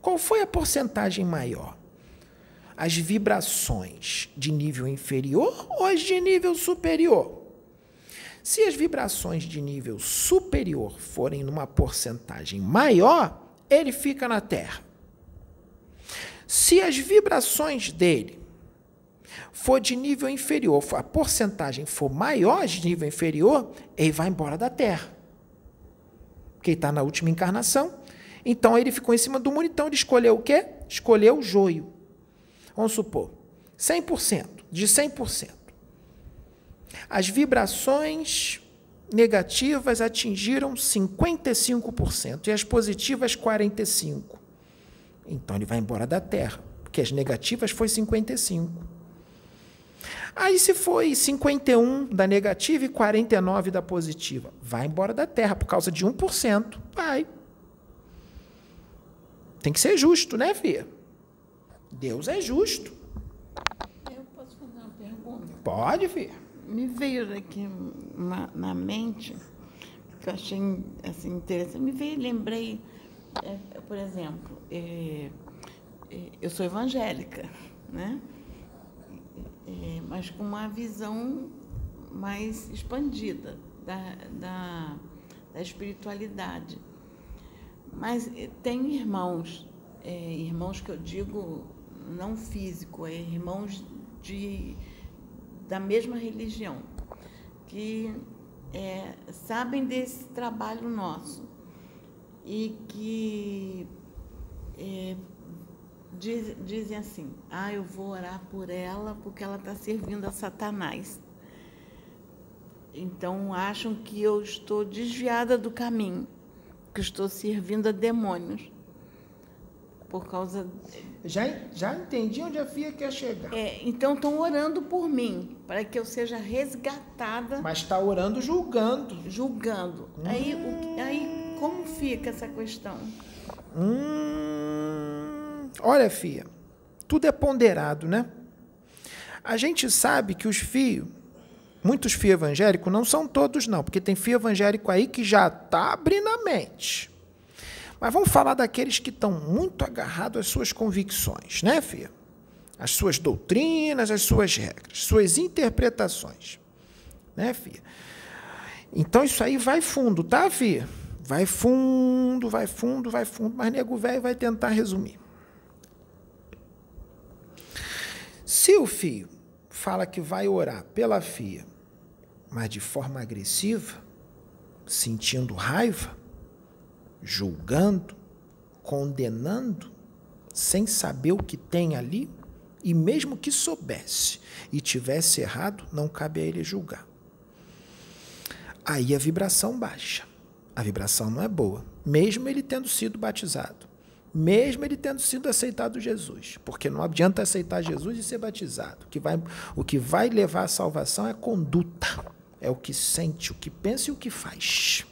qual foi a porcentagem maior. As vibrações de nível inferior ou as de nível superior? Se as vibrações de nível superior forem numa porcentagem maior, ele fica na Terra. Se as vibrações dele for de nível inferior, a porcentagem for maior de nível inferior, ele vai embora da Terra. Porque ele está na última encarnação. Então ele ficou em cima do muro, então ele escolheu o quê? Escolheu o joio. Vamos supor, 100%, de 100%. As vibrações negativas atingiram 55% e as positivas 45%. Então ele vai embora da Terra, porque as negativas foi 55%. Aí se foi 51 da negativa e 49 da positiva, vai embora da Terra por causa de 1%. Vai. Tem que ser justo, né, Fia? Deus é justo. Eu posso fazer uma pergunta? Pode, Fia me veio aqui na, na, mente, que eu achei assim, interessante, me veio, lembrei, é, por exemplo, é, é, eu sou evangélica, né? É, mas com uma visão mais expandida da, da, da espiritualidade. Mas é, tem irmãos, é, irmãos que eu digo não físico, é irmãos de da mesma religião, que é, sabem desse trabalho nosso e que é, diz, dizem assim: ah, eu vou orar por ela porque ela está servindo a Satanás. Então acham que eu estou desviada do caminho, que estou servindo a demônios por causa. Já, já entendi onde a FIA quer chegar. É, então estão orando por mim, para que eu seja resgatada. Mas está orando julgando. Julgando. Hum. Aí, o, aí como fica essa questão? Hum, olha, FIA, tudo é ponderado, né? A gente sabe que os fios, muitos fios evangélicos, não são todos, não, porque tem fio evangélico aí que já está abrindo a mente. Mas vamos falar daqueles que estão muito agarrados às suas convicções, né, Fia? As suas doutrinas, as suas regras, suas interpretações. Né, Fia? Então isso aí vai fundo, tá, Fia? Vai fundo, vai fundo, vai fundo, mas nego velho vai tentar resumir. Se o fio fala que vai orar pela fia, mas de forma agressiva, sentindo raiva, julgando, condenando, sem saber o que tem ali, e mesmo que soubesse e tivesse errado, não cabe a ele julgar. Aí a vibração baixa. A vibração não é boa, mesmo ele tendo sido batizado, mesmo ele tendo sido aceitado Jesus, porque não adianta aceitar Jesus e ser batizado. O que vai, o que vai levar à salvação é conduta, é o que sente, o que pensa e o que faz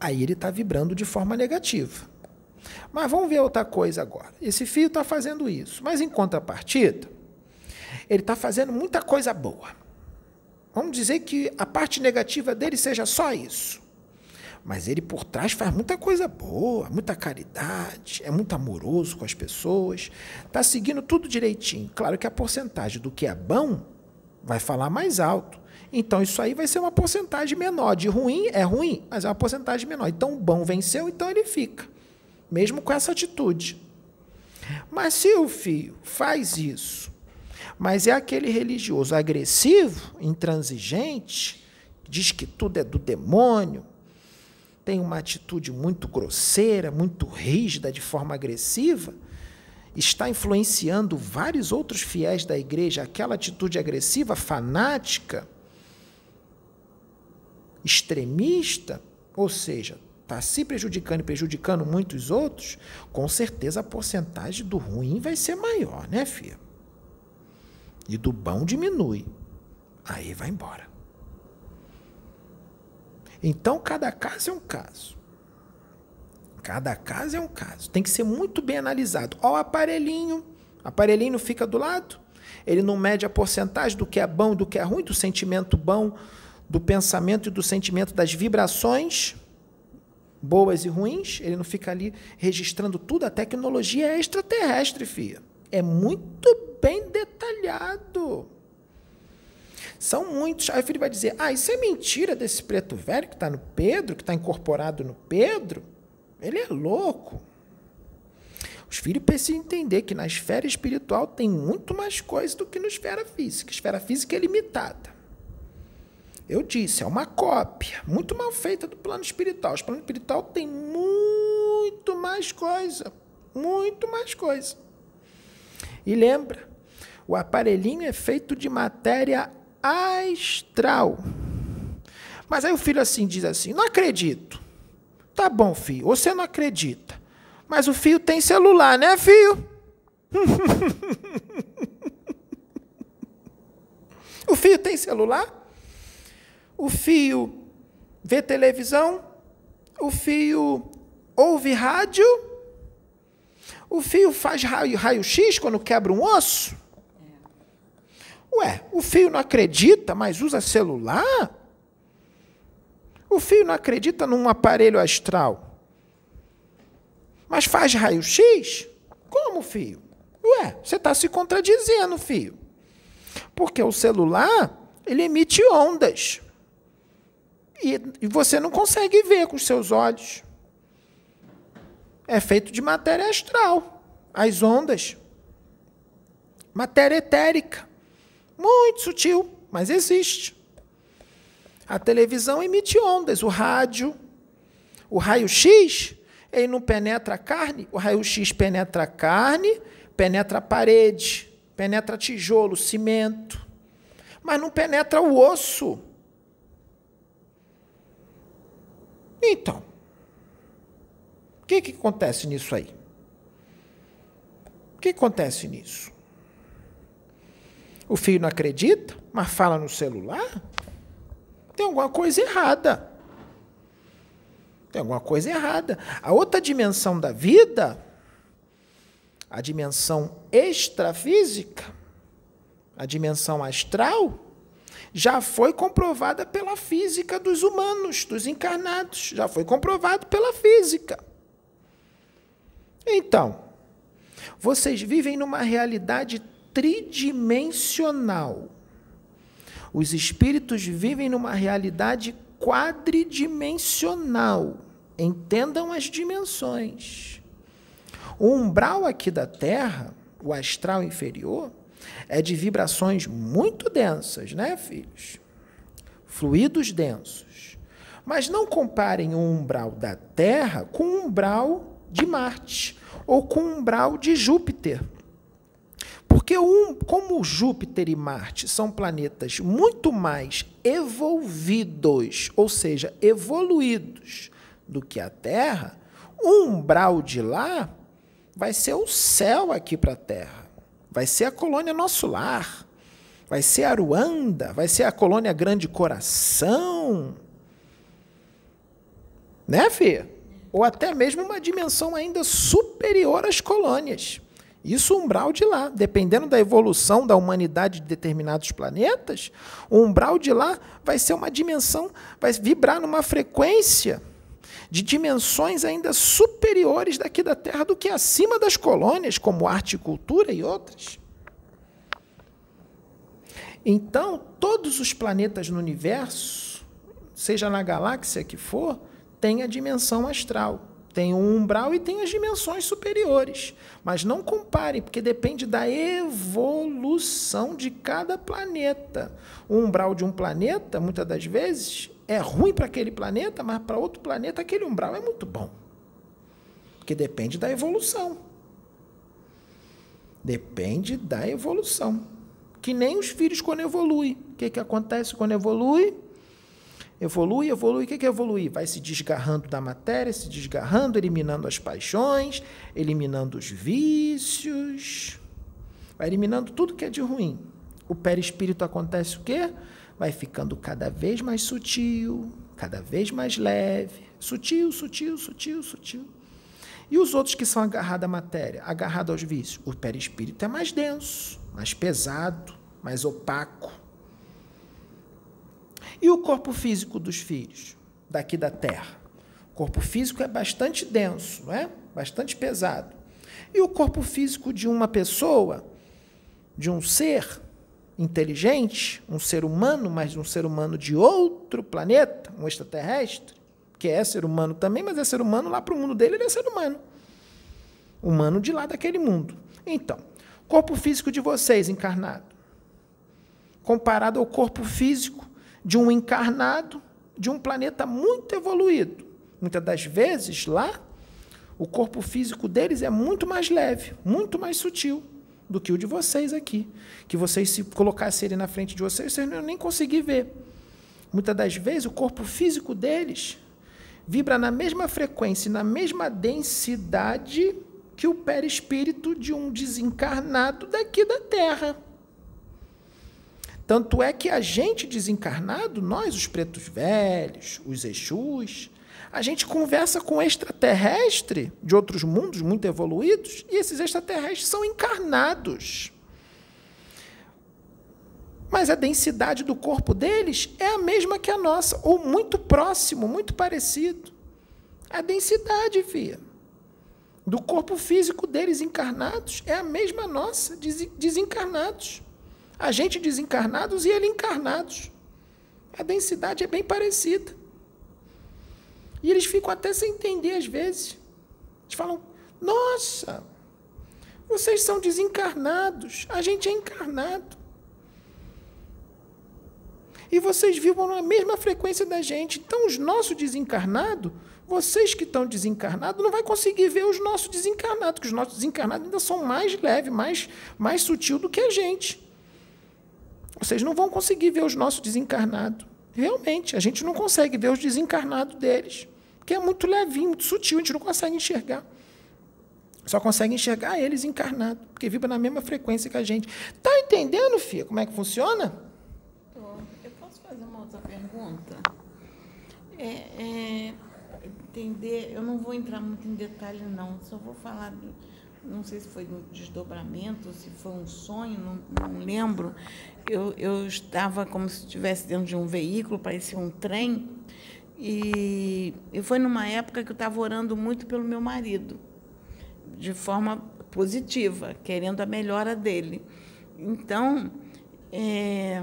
aí ele está vibrando de forma negativa. Mas vamos ver outra coisa agora. Esse fio está fazendo isso, mas em contrapartida, ele está fazendo muita coisa boa. Vamos dizer que a parte negativa dele seja só isso. Mas ele por trás faz muita coisa boa, muita caridade, é muito amoroso com as pessoas, está seguindo tudo direitinho. Claro que a porcentagem do que é bom vai falar mais alto. Então isso aí vai ser uma porcentagem menor. De ruim é ruim, mas é uma porcentagem menor. Então o bom venceu, então ele fica. Mesmo com essa atitude. Mas se o filho faz isso, mas é aquele religioso agressivo, intransigente, diz que tudo é do demônio, tem uma atitude muito grosseira, muito rígida, de forma agressiva, está influenciando vários outros fiéis da igreja, aquela atitude agressiva, fanática, extremista, ou seja, está se prejudicando e prejudicando muitos outros, com certeza a porcentagem do ruim vai ser maior, né, filha? E do bom diminui. Aí vai embora. Então, cada caso é um caso. Cada caso é um caso. Tem que ser muito bem analisado. Ó, o aparelhinho. O aparelhinho fica do lado. Ele não mede a porcentagem do que é bom do que é ruim, do sentimento bom, do pensamento e do sentimento das vibrações boas e ruins. Ele não fica ali registrando tudo. A tecnologia é extraterrestre, filha. É muito bem detalhado. São muitos. Aí o filho vai dizer: Ah, isso é mentira desse preto velho que está no Pedro, que está incorporado no Pedro. Ele é louco. Os filhos precisam entender que na esfera espiritual tem muito mais coisa do que na esfera física. A esfera física é limitada. Eu disse, é uma cópia, muito mal feita do plano espiritual. O plano espiritual tem muito mais coisa, muito mais coisa. E lembra, o aparelhinho é feito de matéria astral. Mas aí o filho assim diz assim: "Não acredito". Tá bom, filho, você não acredita. Mas o filho tem celular, né, filho? o filho tem celular? O filho vê televisão? O filho ouve rádio? O fio faz raio-x raio quando quebra um osso? Ué, o fio não acredita, mas usa celular? O fio não acredita num aparelho astral, mas faz raio-x? Como, fio? Ué, você está se contradizendo, fio. Porque o celular, ele emite ondas. E, e você não consegue ver com os seus olhos. É feito de matéria astral, as ondas. Matéria etérica. Muito sutil, mas existe. A televisão emite ondas, o rádio, o raio-x, ele não penetra a carne, o raio-x penetra a carne, penetra a parede, penetra tijolo, cimento, mas não penetra o osso. Então, o que, que acontece nisso aí? O que acontece nisso? O filho não acredita, mas fala no celular? Tem alguma coisa errada. Tem alguma coisa errada. A outra dimensão da vida, a dimensão extrafísica, a dimensão astral, já foi comprovada pela física dos humanos, dos encarnados. Já foi comprovado pela física. Então, vocês vivem numa realidade tridimensional. Os espíritos vivem numa realidade quadridimensional. Entendam as dimensões. O umbral aqui da Terra, o astral inferior, é de vibrações muito densas, né, filhos? Fluidos densos. Mas não comparem o umbral da Terra com o umbral de Marte ou com o umbral de Júpiter. Porque um, como Júpiter e Marte são planetas muito mais evolvidos, ou seja, evoluídos do que a Terra, o umbral de lá vai ser o céu aqui para a Terra. Vai ser a colônia Nosso Lar. Vai ser Aruanda, vai ser a colônia Grande Coração. Né, Fê? Ou até mesmo uma dimensão ainda superior às colônias. Isso umbral de lá, dependendo da evolução da humanidade de determinados planetas, o umbral de lá vai ser uma dimensão, vai vibrar numa frequência de dimensões ainda superiores daqui da Terra do que acima das colônias, como arte e cultura e outras. Então, todos os planetas no universo, seja na galáxia que for, têm a dimensão astral. Tem o umbral e tem as dimensões superiores. Mas não compare, porque depende da evolução de cada planeta. O umbral de um planeta, muitas das vezes, é ruim para aquele planeta, mas para outro planeta, aquele umbral é muito bom. Porque depende da evolução. Depende da evolução. Que nem os filhos quando evoluem. O que, que acontece quando evolui? Evolui, evolui. O que é evoluir? Vai se desgarrando da matéria, se desgarrando, eliminando as paixões, eliminando os vícios, vai eliminando tudo que é de ruim. O perispírito acontece o quê? Vai ficando cada vez mais sutil, cada vez mais leve. Sutil, sutil, sutil, sutil. E os outros que são agarrados à matéria, agarrados aos vícios? O perispírito é mais denso, mais pesado, mais opaco. E o corpo físico dos filhos daqui da Terra? O corpo físico é bastante denso, não é? Bastante pesado. E o corpo físico de uma pessoa, de um ser inteligente, um ser humano, mas um ser humano de outro planeta, um extraterrestre, que é ser humano também, mas é ser humano lá para o mundo dele, ele é ser humano. Humano de lá daquele mundo. Então, corpo físico de vocês encarnado, comparado ao corpo físico de um encarnado de um planeta muito evoluído. Muitas das vezes, lá, o corpo físico deles é muito mais leve, muito mais sutil do que o de vocês aqui. Que vocês, se colocassem ele na frente de vocês, vocês não iam nem conseguir ver. Muitas das vezes, o corpo físico deles vibra na mesma frequência, na mesma densidade que o perispírito de um desencarnado daqui da Terra. Tanto é que a gente desencarnado, nós, os pretos velhos, os Exus, a gente conversa com extraterrestre de outros mundos muito evoluídos e esses extraterrestres são encarnados. Mas a densidade do corpo deles é a mesma que a nossa, ou muito próximo, muito parecido. A densidade, via, do corpo físico deles encarnados é a mesma nossa, desencarnados. A gente desencarnados e ele encarnados. A densidade é bem parecida. E eles ficam até sem entender às vezes. Eles falam: Nossa, vocês são desencarnados, a gente é encarnado. E vocês vibram na mesma frequência da gente. Então, os nossos desencarnados, vocês que estão desencarnados, não vai conseguir ver os nossos desencarnados, porque os nossos desencarnados ainda são mais leves, mais, mais sutil do que a gente. Vocês não vão conseguir ver os nossos desencarnados. Realmente, a gente não consegue ver os desencarnados deles. Porque é muito levinho, muito sutil, a gente não consegue enxergar. Só consegue enxergar eles encarnados, porque vibra na mesma frequência que a gente. Tá entendendo, Fia, como é que funciona? Eu posso fazer uma outra pergunta? É, é, entender, eu não vou entrar muito em detalhe, não, só vou falar. Do, não sei se foi um desdobramento, se foi um sonho, não, não lembro. Eu, eu estava como se estivesse dentro de um veículo, parecia um trem, e, e foi numa época que eu estava orando muito pelo meu marido, de forma positiva, querendo a melhora dele. Então, é,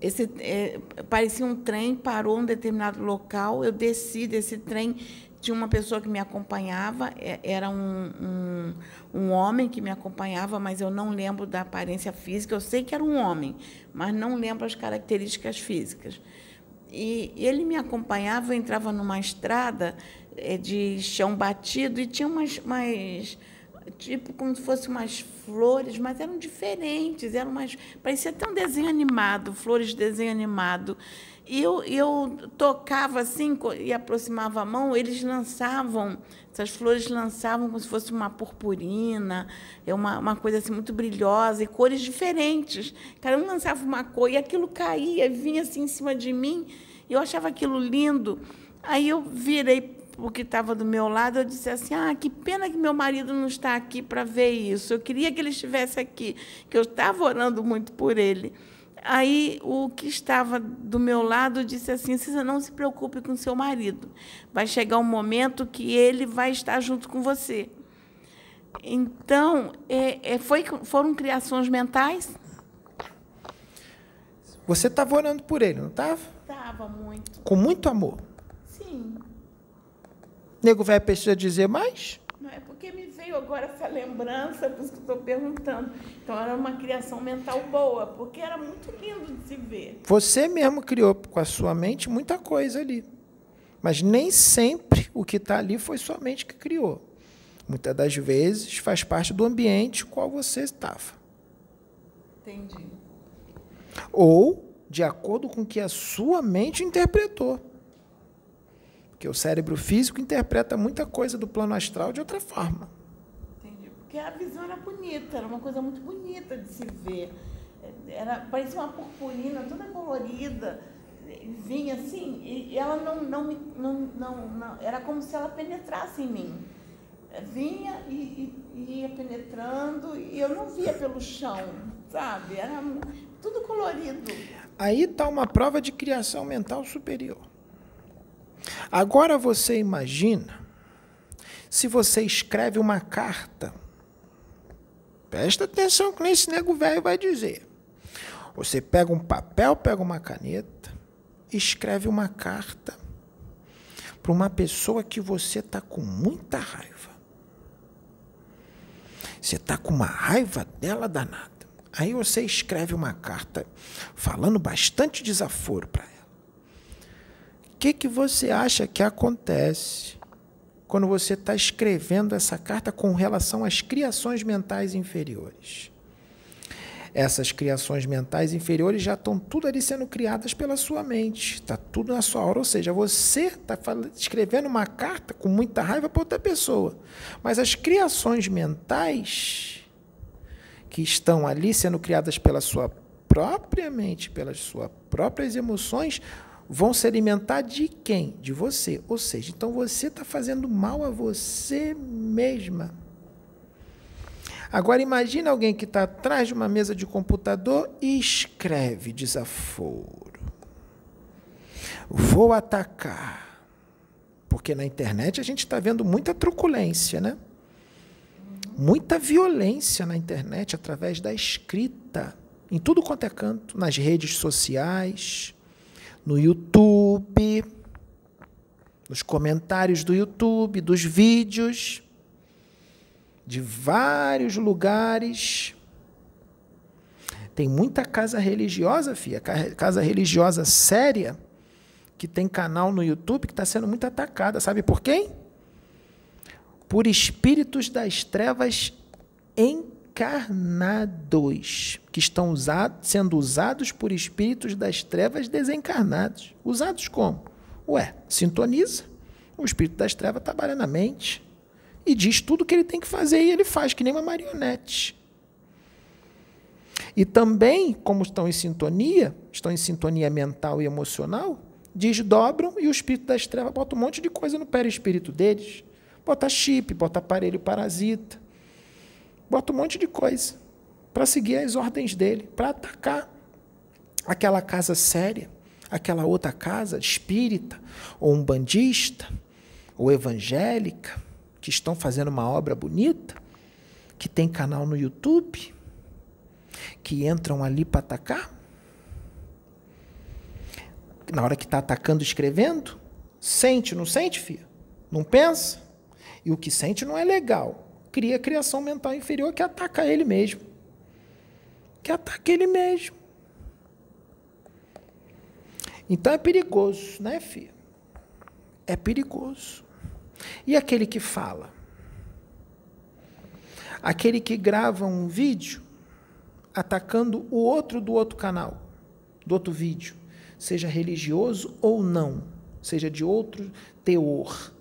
esse, é, parecia um trem, parou em um determinado local, eu desci desse trem tinha uma pessoa que me acompanhava, é, era um, um, um, homem que me acompanhava, mas eu não lembro da aparência física. Eu sei que era um homem, mas não lembro as características físicas. E ele me acompanhava, eu entrava numa estrada é, de chão batido e tinha umas, umas tipo como se fossem umas flores, mas eram diferentes, eram umas, parecia até um desenho animado, flores de desenho animado. E eu, eu tocava assim e aproximava a mão, eles lançavam, essas flores lançavam como se fosse uma purpurina, é uma, uma coisa assim muito brilhosa, e cores diferentes. Cada um lançava uma cor, e aquilo caía, vinha assim em cima de mim, e eu achava aquilo lindo. Aí eu virei o que estava do meu lado, eu disse assim: Ah, que pena que meu marido não está aqui para ver isso. Eu queria que ele estivesse aqui, que eu estava orando muito por ele. Aí o que estava do meu lado disse assim: Cisa, não se preocupe com seu marido. Vai chegar um momento que ele vai estar junto com você. Então, é, é, foi, foram criações mentais? Você estava orando por ele, não estava? Estava muito. Com muito amor. Sim. Nego velho precisa dizer mais? Não é porque me veio agora essa lembrança, por isso que estou perguntando. Então era uma criação mental boa, porque era muito lindo de se ver. Você mesmo criou com a sua mente muita coisa ali. Mas nem sempre o que está ali foi sua mente que criou. Muitas das vezes faz parte do ambiente qual você estava. Entendi. Ou de acordo com o que a sua mente interpretou. Porque o cérebro físico interpreta muita coisa do plano astral de outra forma. Porque a visão era bonita, era uma coisa muito bonita de se ver. Era, parecia uma purpurina toda colorida. Vinha assim, e ela não, não, não, não, não era como se ela penetrasse em mim. Vinha e, e ia penetrando, e eu não via pelo chão, sabe? Era tudo colorido. Aí está uma prova de criação mental superior. Agora você imagina se você escreve uma carta. Presta atenção que nesse nego velho vai dizer. Você pega um papel, pega uma caneta, escreve uma carta para uma pessoa que você está com muita raiva. Você está com uma raiva dela danada. Aí você escreve uma carta falando bastante desaforo para ela. O que, que você acha que acontece quando você está escrevendo essa carta com relação às criações mentais inferiores? Essas criações mentais inferiores já estão tudo ali sendo criadas pela sua mente. Está tudo na sua hora. Ou seja, você está escrevendo uma carta com muita raiva para outra pessoa. Mas as criações mentais que estão ali sendo criadas pela sua própria mente, pelas suas próprias emoções, vão se alimentar de quem? De você. Ou seja, então você está fazendo mal a você mesma. Agora imagine alguém que está atrás de uma mesa de computador e escreve desaforo. Vou atacar. Porque na internet a gente está vendo muita truculência, né? muita violência na internet através da escrita, em tudo quanto é canto, nas redes sociais, no YouTube, nos comentários do YouTube, dos vídeos, de vários lugares. Tem muita casa religiosa, filha, casa religiosa séria, que tem canal no YouTube que está sendo muito atacada. Sabe por quem? por espíritos das trevas encarnados, que estão sendo usados por espíritos das trevas desencarnados. Usados como? Ué, sintoniza. O espírito das trevas trabalha na mente e diz tudo que ele tem que fazer e ele faz, que nem uma marionete. E também, como estão em sintonia, estão em sintonia mental e emocional, desdobram e o espírito das trevas bota um monte de coisa no perispírito deles. Bota chip, bota aparelho parasita, bota um monte de coisa para seguir as ordens dele, para atacar aquela casa séria, aquela outra casa espírita, ou um bandista, ou evangélica, que estão fazendo uma obra bonita, que tem canal no YouTube, que entram ali para atacar. Na hora que está atacando, escrevendo, sente, não sente, filho? Não pensa? E o que sente não é legal. Cria criação mental inferior que ataca ele mesmo. Que ataca ele mesmo. Então é perigoso, né, filho? É perigoso. E aquele que fala? Aquele que grava um vídeo atacando o outro do outro canal, do outro vídeo, seja religioso ou não, seja de outro teor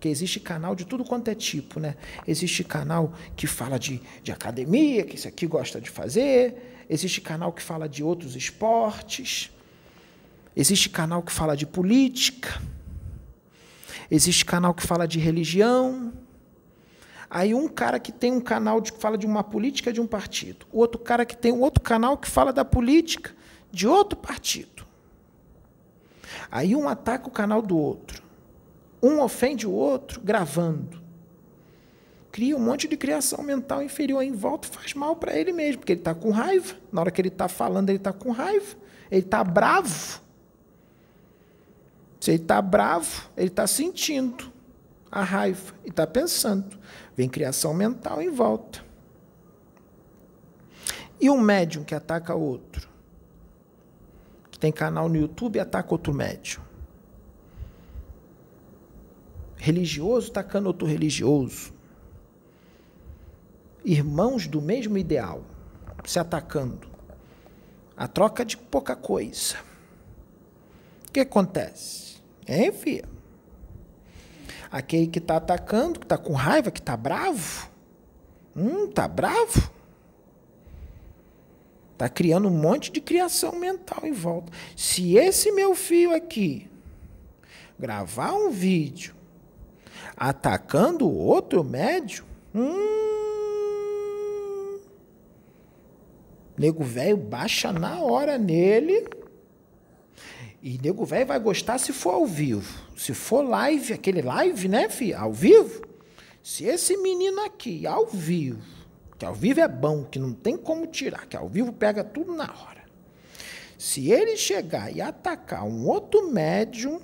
porque existe canal de tudo quanto é tipo, né? Existe canal que fala de, de academia, que isso aqui gosta de fazer. Existe canal que fala de outros esportes. Existe canal que fala de política. Existe canal que fala de religião. Aí um cara que tem um canal que fala de uma política de um partido. O outro cara que tem um outro canal que fala da política de outro partido. Aí um ataca o canal do outro. Um ofende o outro gravando. Cria um monte de criação mental inferior em volta e faz mal para ele mesmo, porque ele está com raiva. Na hora que ele está falando, ele está com raiva. Ele está bravo. Se ele está bravo, ele está sentindo a raiva e está pensando. Vem criação mental em volta. E um médium que ataca outro? Que tem canal no YouTube e ataca outro médium. Religioso atacando outro religioso. Irmãos do mesmo ideal se atacando. A troca de pouca coisa. O que acontece? Hein, filha? Aquele que está atacando, que está com raiva, que está bravo. Hum, está bravo. Está criando um monte de criação mental em volta. Se esse meu filho aqui gravar um vídeo atacando outro médio, hum, nego velho baixa na hora nele e nego velho vai gostar se for ao vivo. Se for live, aquele live, né, filho? Ao vivo. Se esse menino aqui, ao vivo, que ao vivo é bom, que não tem como tirar, que ao vivo pega tudo na hora. Se ele chegar e atacar um outro médium,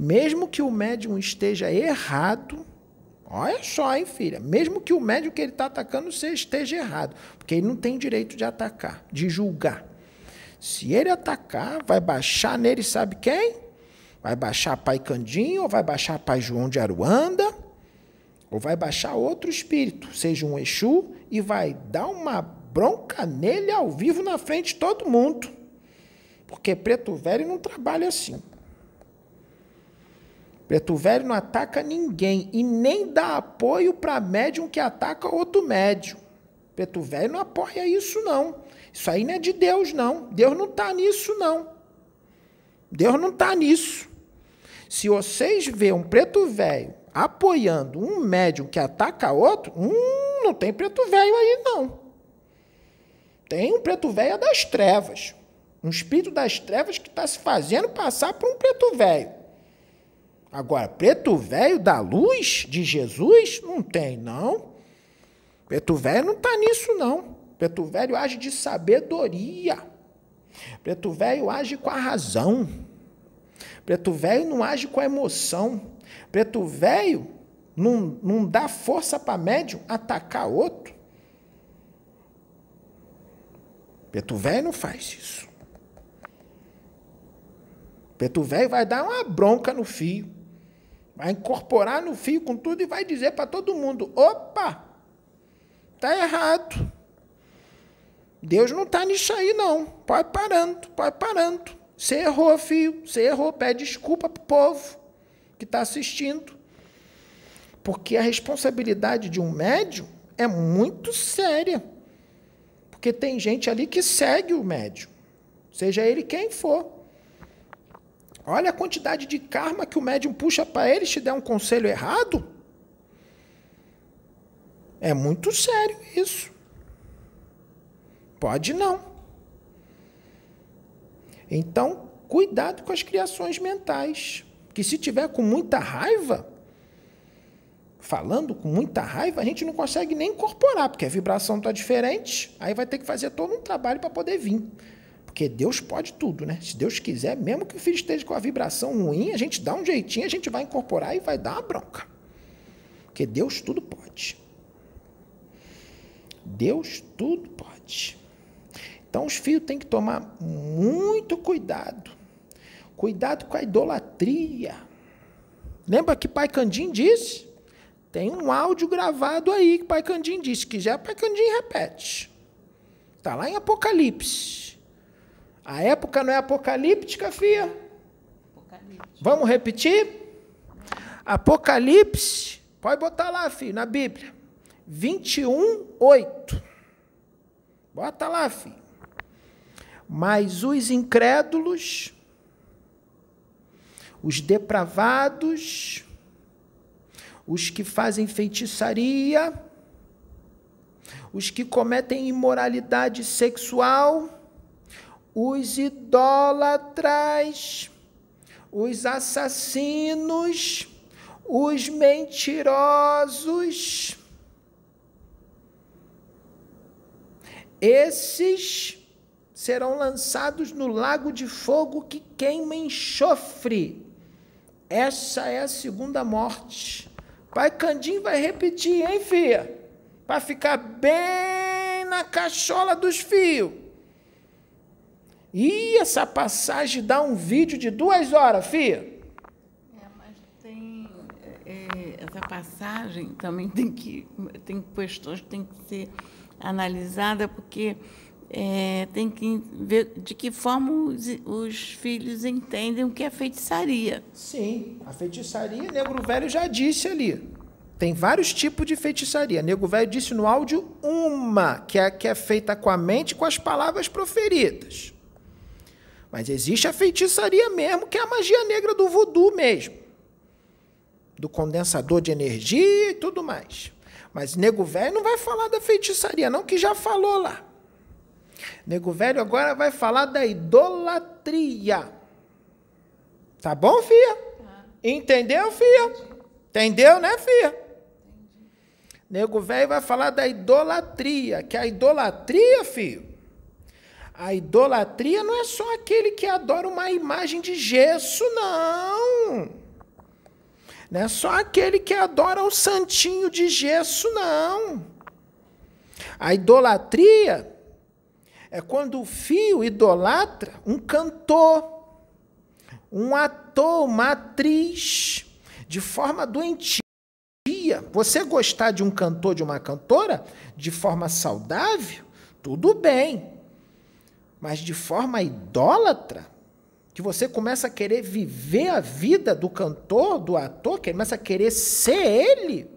mesmo que o médium esteja errado, olha só, hein, filha, mesmo que o médium que ele está atacando esteja errado, porque ele não tem direito de atacar, de julgar. Se ele atacar, vai baixar nele, sabe quem? Vai baixar Pai Candinho, ou vai baixar Pai João de Aruanda, ou vai baixar outro espírito, seja um Exu, e vai dar uma bronca nele ao vivo na frente de todo mundo. Porque preto velho não trabalha assim. Preto velho não ataca ninguém e nem dá apoio para médium que ataca outro médium. Preto velho não apoia isso, não. Isso aí não é de Deus, não. Deus não está nisso, não. Deus não está nisso. Se vocês verem um preto velho apoiando um médium que ataca outro, hum, não tem preto velho aí, não. Tem um preto velho das trevas. Um espírito das trevas que está se fazendo passar por um preto velho. Agora, preto velho da luz de Jesus? Não tem, não. Preto velho não está nisso, não. Preto velho age de sabedoria. Preto velho age com a razão. Preto velho não age com a emoção. Preto velho não, não dá força para médium atacar outro. Preto velho não faz isso. Preto velho vai dar uma bronca no fio. Vai incorporar no fio com tudo e vai dizer para todo mundo: opa, tá errado. Deus não está nisso aí, não. Pode parando, pode parando. Você errou, filho. Você errou. Pede desculpa para o povo que está assistindo. Porque a responsabilidade de um médium é muito séria. Porque tem gente ali que segue o médium, seja ele quem for. Olha a quantidade de karma que o médium puxa para ele se der um conselho errado. É muito sério isso. Pode não. Então, cuidado com as criações mentais. Que se tiver com muita raiva, falando com muita raiva, a gente não consegue nem incorporar, porque a vibração está diferente, aí vai ter que fazer todo um trabalho para poder vir. Porque Deus pode tudo, né? Se Deus quiser, mesmo que o filho esteja com a vibração ruim, a gente dá um jeitinho, a gente vai incorporar e vai dar uma bronca. Porque Deus tudo pode. Deus tudo pode. Então os filhos têm que tomar muito cuidado. Cuidado com a idolatria. Lembra que Pai Candim disse? Tem um áudio gravado aí que Pai Candim disse. Se quiser, Pai Candim repete. Está lá em Apocalipse. A época não é apocalíptica, filha? Apocalipse. Vamos repetir? Apocalipse, pode botar lá, filho, na Bíblia. 21, 8. Bota lá, filho. Mas os incrédulos, os depravados, os que fazem feitiçaria, os que cometem imoralidade sexual, os idólatras, os assassinos, os mentirosos, esses serão lançados no lago de fogo que queima enxofre. Essa é a segunda morte. Pai Candim vai repetir, hein, filha? Para ficar bem na cachola dos fios. E essa passagem dá um vídeo de duas horas, filha. É, mas tem é, essa passagem também tem que tem questões que tem que ser analisada porque é, tem que ver de que forma os, os, filhos entendem o que é feitiçaria. Sim, a feitiçaria, Negro Velho já disse ali. Tem vários tipos de feitiçaria. Nego Velho disse no áudio uma, que é, que é feita com a mente com as palavras proferidas. Mas existe a feitiçaria mesmo, que é a magia negra do voodoo mesmo. Do condensador de energia e tudo mais. Mas Nego Velho não vai falar da feitiçaria, não, que já falou lá. Nego velho agora vai falar da idolatria. Tá bom, filha? Tá. Entendeu, filha? Entendeu, né, filha? Nego velho vai falar da idolatria, que a idolatria, filho, a idolatria não é só aquele que adora uma imagem de gesso, não. Não é só aquele que adora um santinho de gesso, não. A idolatria é quando o fio idolatra um cantor, um ator, uma atriz, de forma doentia. Você gostar de um cantor, de uma cantora, de forma saudável, tudo bem. Mas de forma idólatra, que você começa a querer viver a vida do cantor, do ator, que começa a querer ser ele,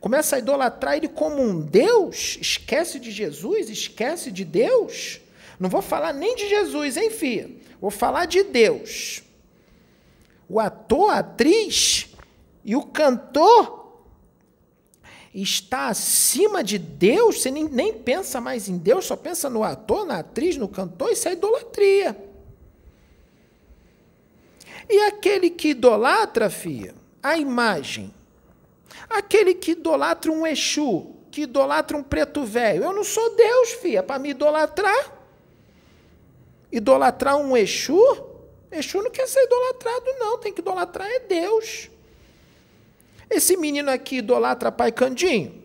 começa a idolatrar ele como um Deus, esquece de Jesus, esquece de Deus. Não vou falar nem de Jesus, hein, filha? Vou falar de Deus. O ator, a atriz e o cantor está acima de Deus, você nem, nem pensa mais em Deus, só pensa no ator, na atriz, no cantor, isso é idolatria. E aquele que idolatra, filha, a imagem, Aquele que idolatra um Exu, que idolatra um preto velho. Eu não sou Deus, filha, para me idolatrar. Idolatrar um Exu? Exu não quer ser idolatrado, não. Tem que idolatrar é Deus. Esse menino aqui idolatra Pai Candinho?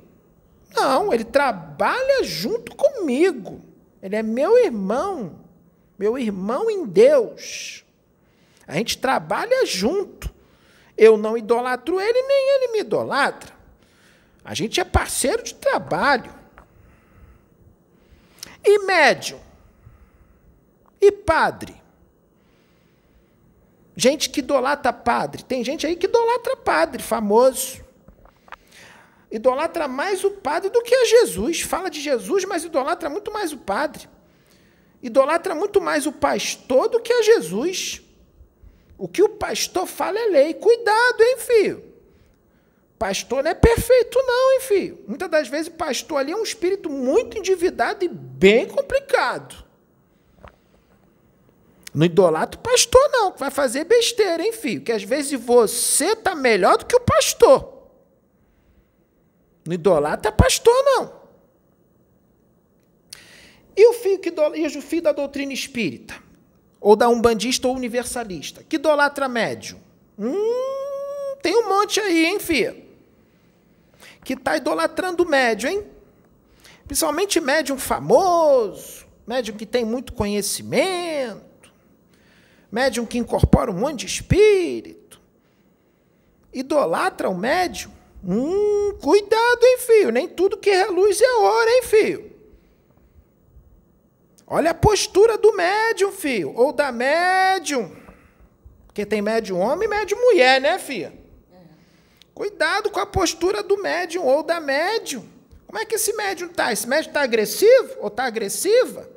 Não, ele trabalha junto comigo. Ele é meu irmão. Meu irmão em Deus. A gente trabalha junto. Eu não idolatro ele, nem ele me idolatra. A gente é parceiro de trabalho. E médium? E padre? Gente que idolatra padre. Tem gente aí que idolatra padre, famoso. Idolatra mais o padre do que a Jesus. Fala de Jesus, mas idolatra muito mais o padre. Idolatra muito mais o pastor do que a Jesus. O que o pastor fala é lei. Cuidado, hein, filho? Pastor não é perfeito, não, hein, filho? Muitas das vezes, pastor ali é um espírito muito endividado e bem complicado. Não idolatra o pastor, não, que vai fazer besteira, hein, filho? Que às vezes você está melhor do que o pastor. Não idolatra pastor, não. E o filho, que, e o filho da doutrina espírita? Ou da umbandista ou universalista. Que idolatra médium? Hum, tem um monte aí, hein, filho? Que está idolatrando médium, hein? Principalmente médium famoso, médium que tem muito conhecimento, médium que incorpora um monte de espírito. Idolatra o médium? Hum, cuidado, hein, filho? Nem tudo que reluz é ouro, hein, filho? Olha a postura do médium, filho, ou da médium. Porque tem médium homem e médium mulher, né, filha? É. Cuidado com a postura do médium ou da médium. Como é que esse médium está? Esse médium está agressivo ou está agressiva?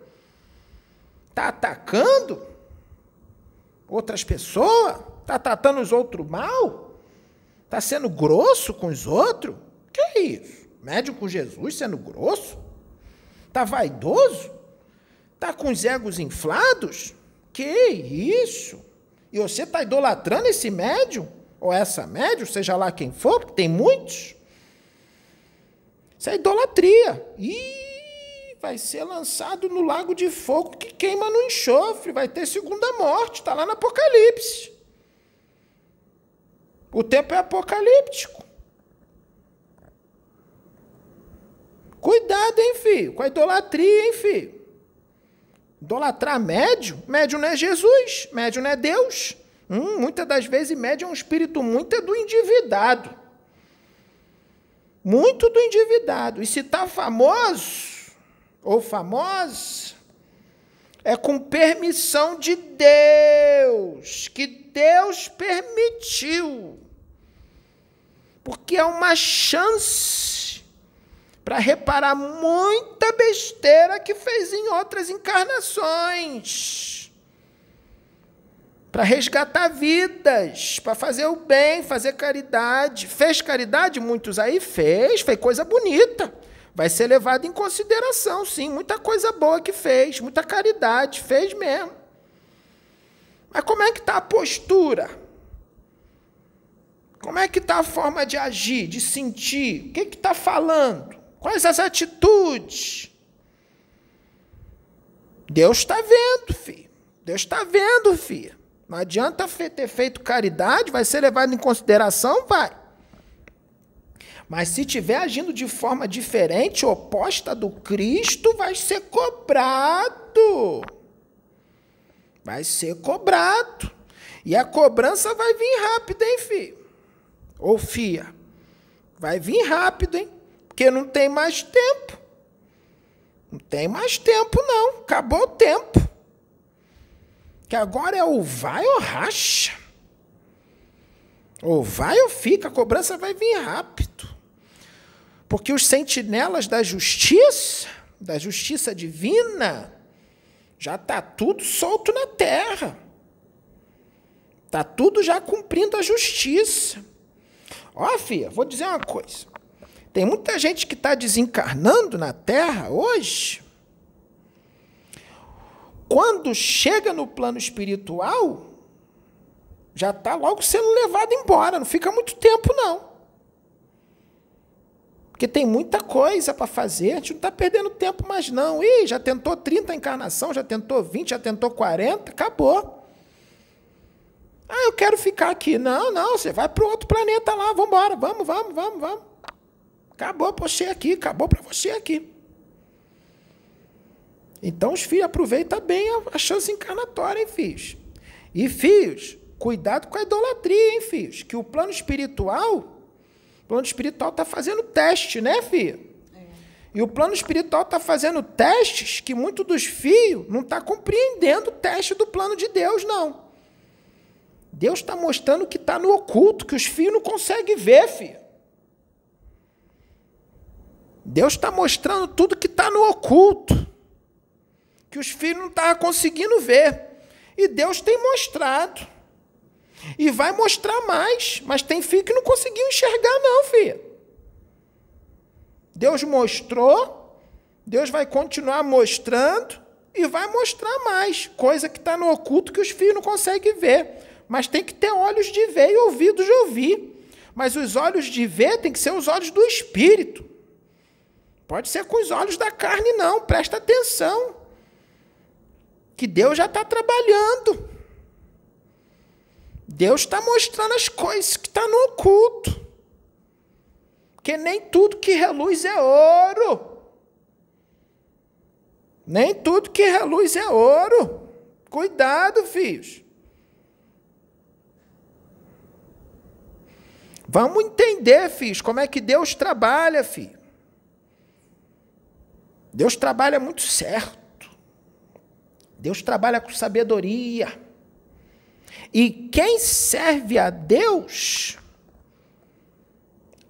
Está atacando outras pessoas? Está tratando os outros mal? Está sendo grosso com os outros? Que é isso? Médium com Jesus sendo grosso? Está vaidoso? Está com os egos inflados? Que isso? E você está idolatrando esse médium? Ou essa médium, seja lá quem for, porque tem muitos? Isso é idolatria. Ih, vai ser lançado no lago de fogo que queima no enxofre, vai ter segunda morte, está lá no Apocalipse. O tempo é apocalíptico. Cuidado, hein, filho, com a idolatria, hein, filho. Idolatrar médio? Médio não é Jesus, médio não é Deus. Hum, muitas das vezes médio é um espírito muito é do endividado. Muito do endividado. E se está famoso ou famosa, é com permissão de Deus, que Deus permitiu. Porque é uma chance para reparar muita besteira que fez em outras encarnações para resgatar vidas, para fazer o bem, fazer caridade. Fez caridade? Muitos aí fez, fez coisa bonita. Vai ser levado em consideração, sim. Muita coisa boa que fez, muita caridade, fez mesmo. Mas como é que está a postura? Como é que está a forma de agir, de sentir? O que está falando? Quais as atitudes? Deus está vendo, filho. Deus está vendo, filho. Não adianta ter feito caridade, vai ser levado em consideração? Vai. Mas se estiver agindo de forma diferente, oposta do Cristo, vai ser cobrado. Vai ser cobrado. E a cobrança vai vir rápido, hein, filho? Ou fia. Vai vir rápido, hein? Porque não tem mais tempo. Não tem mais tempo, não. Acabou o tempo que agora é ou vai ou racha. Ou vai ou fica, a cobrança vai vir rápido. Porque os sentinelas da justiça, da justiça divina, já está tudo solto na terra. Está tudo já cumprindo a justiça. Ó, filha, vou dizer uma coisa. Tem muita gente que está desencarnando na terra hoje quando chega no plano espiritual, já está logo sendo levado embora, não fica muito tempo, não. Porque tem muita coisa para fazer, a gente não está perdendo tempo mais, não. Ih, já tentou 30 encarnação, já tentou 20, já tentou 40, acabou. Ah, eu quero ficar aqui. Não, não, você vai para outro planeta lá, vamos embora, vamos, vamos, vamos, vamos. Acabou para você aqui, acabou para você aqui. Então, os filhos aproveitam bem a, chance encarnatória, hein, filhos? E, filhos, cuidado com a idolatria, hein, filhos? Que o plano espiritual, plano espiritual está fazendo teste, né, filho? É. E o plano espiritual está fazendo testes que muitos dos filhos não estão tá compreendendo o teste do plano de Deus, não. Deus está mostrando que está no oculto, que os filhos não conseguem ver, filho. Deus está mostrando tudo que está no oculto que os filhos não estavam conseguindo ver. E Deus tem mostrado. E vai mostrar mais. Mas tem filho que não conseguiu enxergar, não, filha. Deus mostrou, Deus vai continuar mostrando e vai mostrar mais. Coisa que está no oculto que os filhos não conseguem ver. Mas tem que ter olhos de ver e ouvidos de ouvir. Mas os olhos de ver tem que ser os olhos do espírito. Pode ser com os olhos da carne, não. Presta atenção que Deus já está trabalhando. Deus está mostrando as coisas que estão tá no oculto. Porque nem tudo que reluz é ouro. Nem tudo que reluz é ouro. Cuidado, filhos. Vamos entender, filhos, como é que Deus trabalha, filho. Deus trabalha muito certo. Deus trabalha com sabedoria. E quem serve a Deus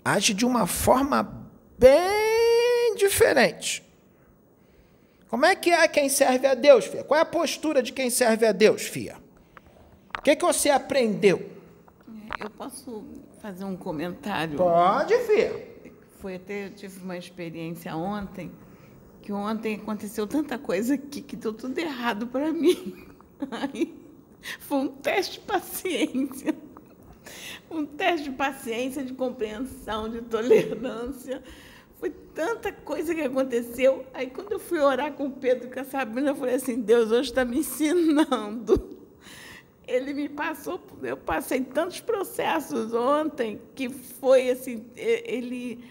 age de uma forma bem diferente. Como é que é quem serve a Deus, filha? Qual é a postura de quem serve a Deus, filha? O que, que você aprendeu? Eu posso fazer um comentário? Pode, filha. Foi até, eu tive uma experiência ontem que ontem aconteceu tanta coisa aqui que deu tudo errado para mim. Aí, foi um teste de paciência. Um teste de paciência, de compreensão, de tolerância. Foi tanta coisa que aconteceu. Aí, quando eu fui orar com o Pedro com a Sabrina, eu falei assim: Deus hoje está me ensinando. Ele me passou, eu passei tantos processos ontem que foi assim, ele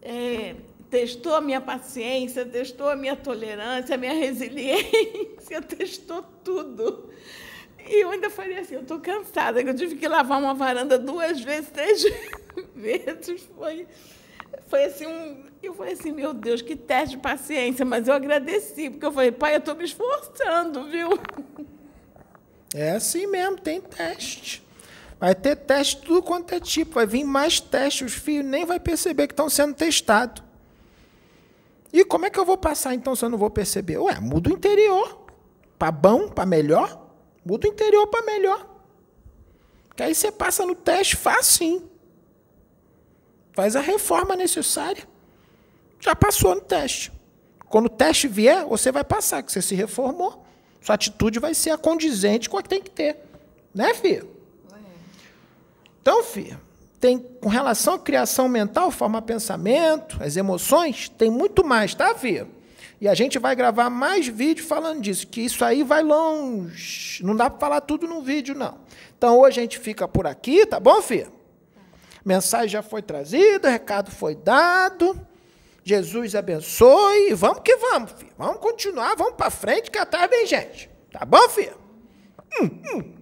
é, testou a minha paciência, testou a minha tolerância, a minha resiliência, testou tudo. E eu ainda falei assim, eu estou cansada, eu tive que lavar uma varanda duas vezes, três vezes. Foi, foi assim, um, eu falei assim, meu Deus, que teste de paciência, mas eu agradeci, porque eu falei, pai, eu estou me esforçando, viu? É assim mesmo, tem teste. Vai ter teste tudo quanto é tipo, vai vir mais testes, os filhos nem vai perceber que estão sendo testados. E como é que eu vou passar então se eu não vou perceber? Ué, muda o interior. Para bom, para melhor. Muda o interior para melhor. Que aí você passa no teste fácil. Faz a reforma necessária. Já passou no teste. Quando o teste vier, você vai passar, que você se reformou. Sua atitude vai ser a condizente com a que tem que ter. Né, filho? Então, filho, tem com relação à criação mental, forma pensamento, as emoções, tem muito mais, tá, Fia? E a gente vai gravar mais vídeo falando disso, que isso aí vai longe. Não dá para falar tudo num vídeo, não. Então hoje a gente fica por aqui, tá bom, Fia? Mensagem já foi trazida, recado foi dado. Jesus abençoe. E vamos que vamos, filho. Vamos continuar, vamos para frente, que atrás vem gente. Tá bom, filho? Hum.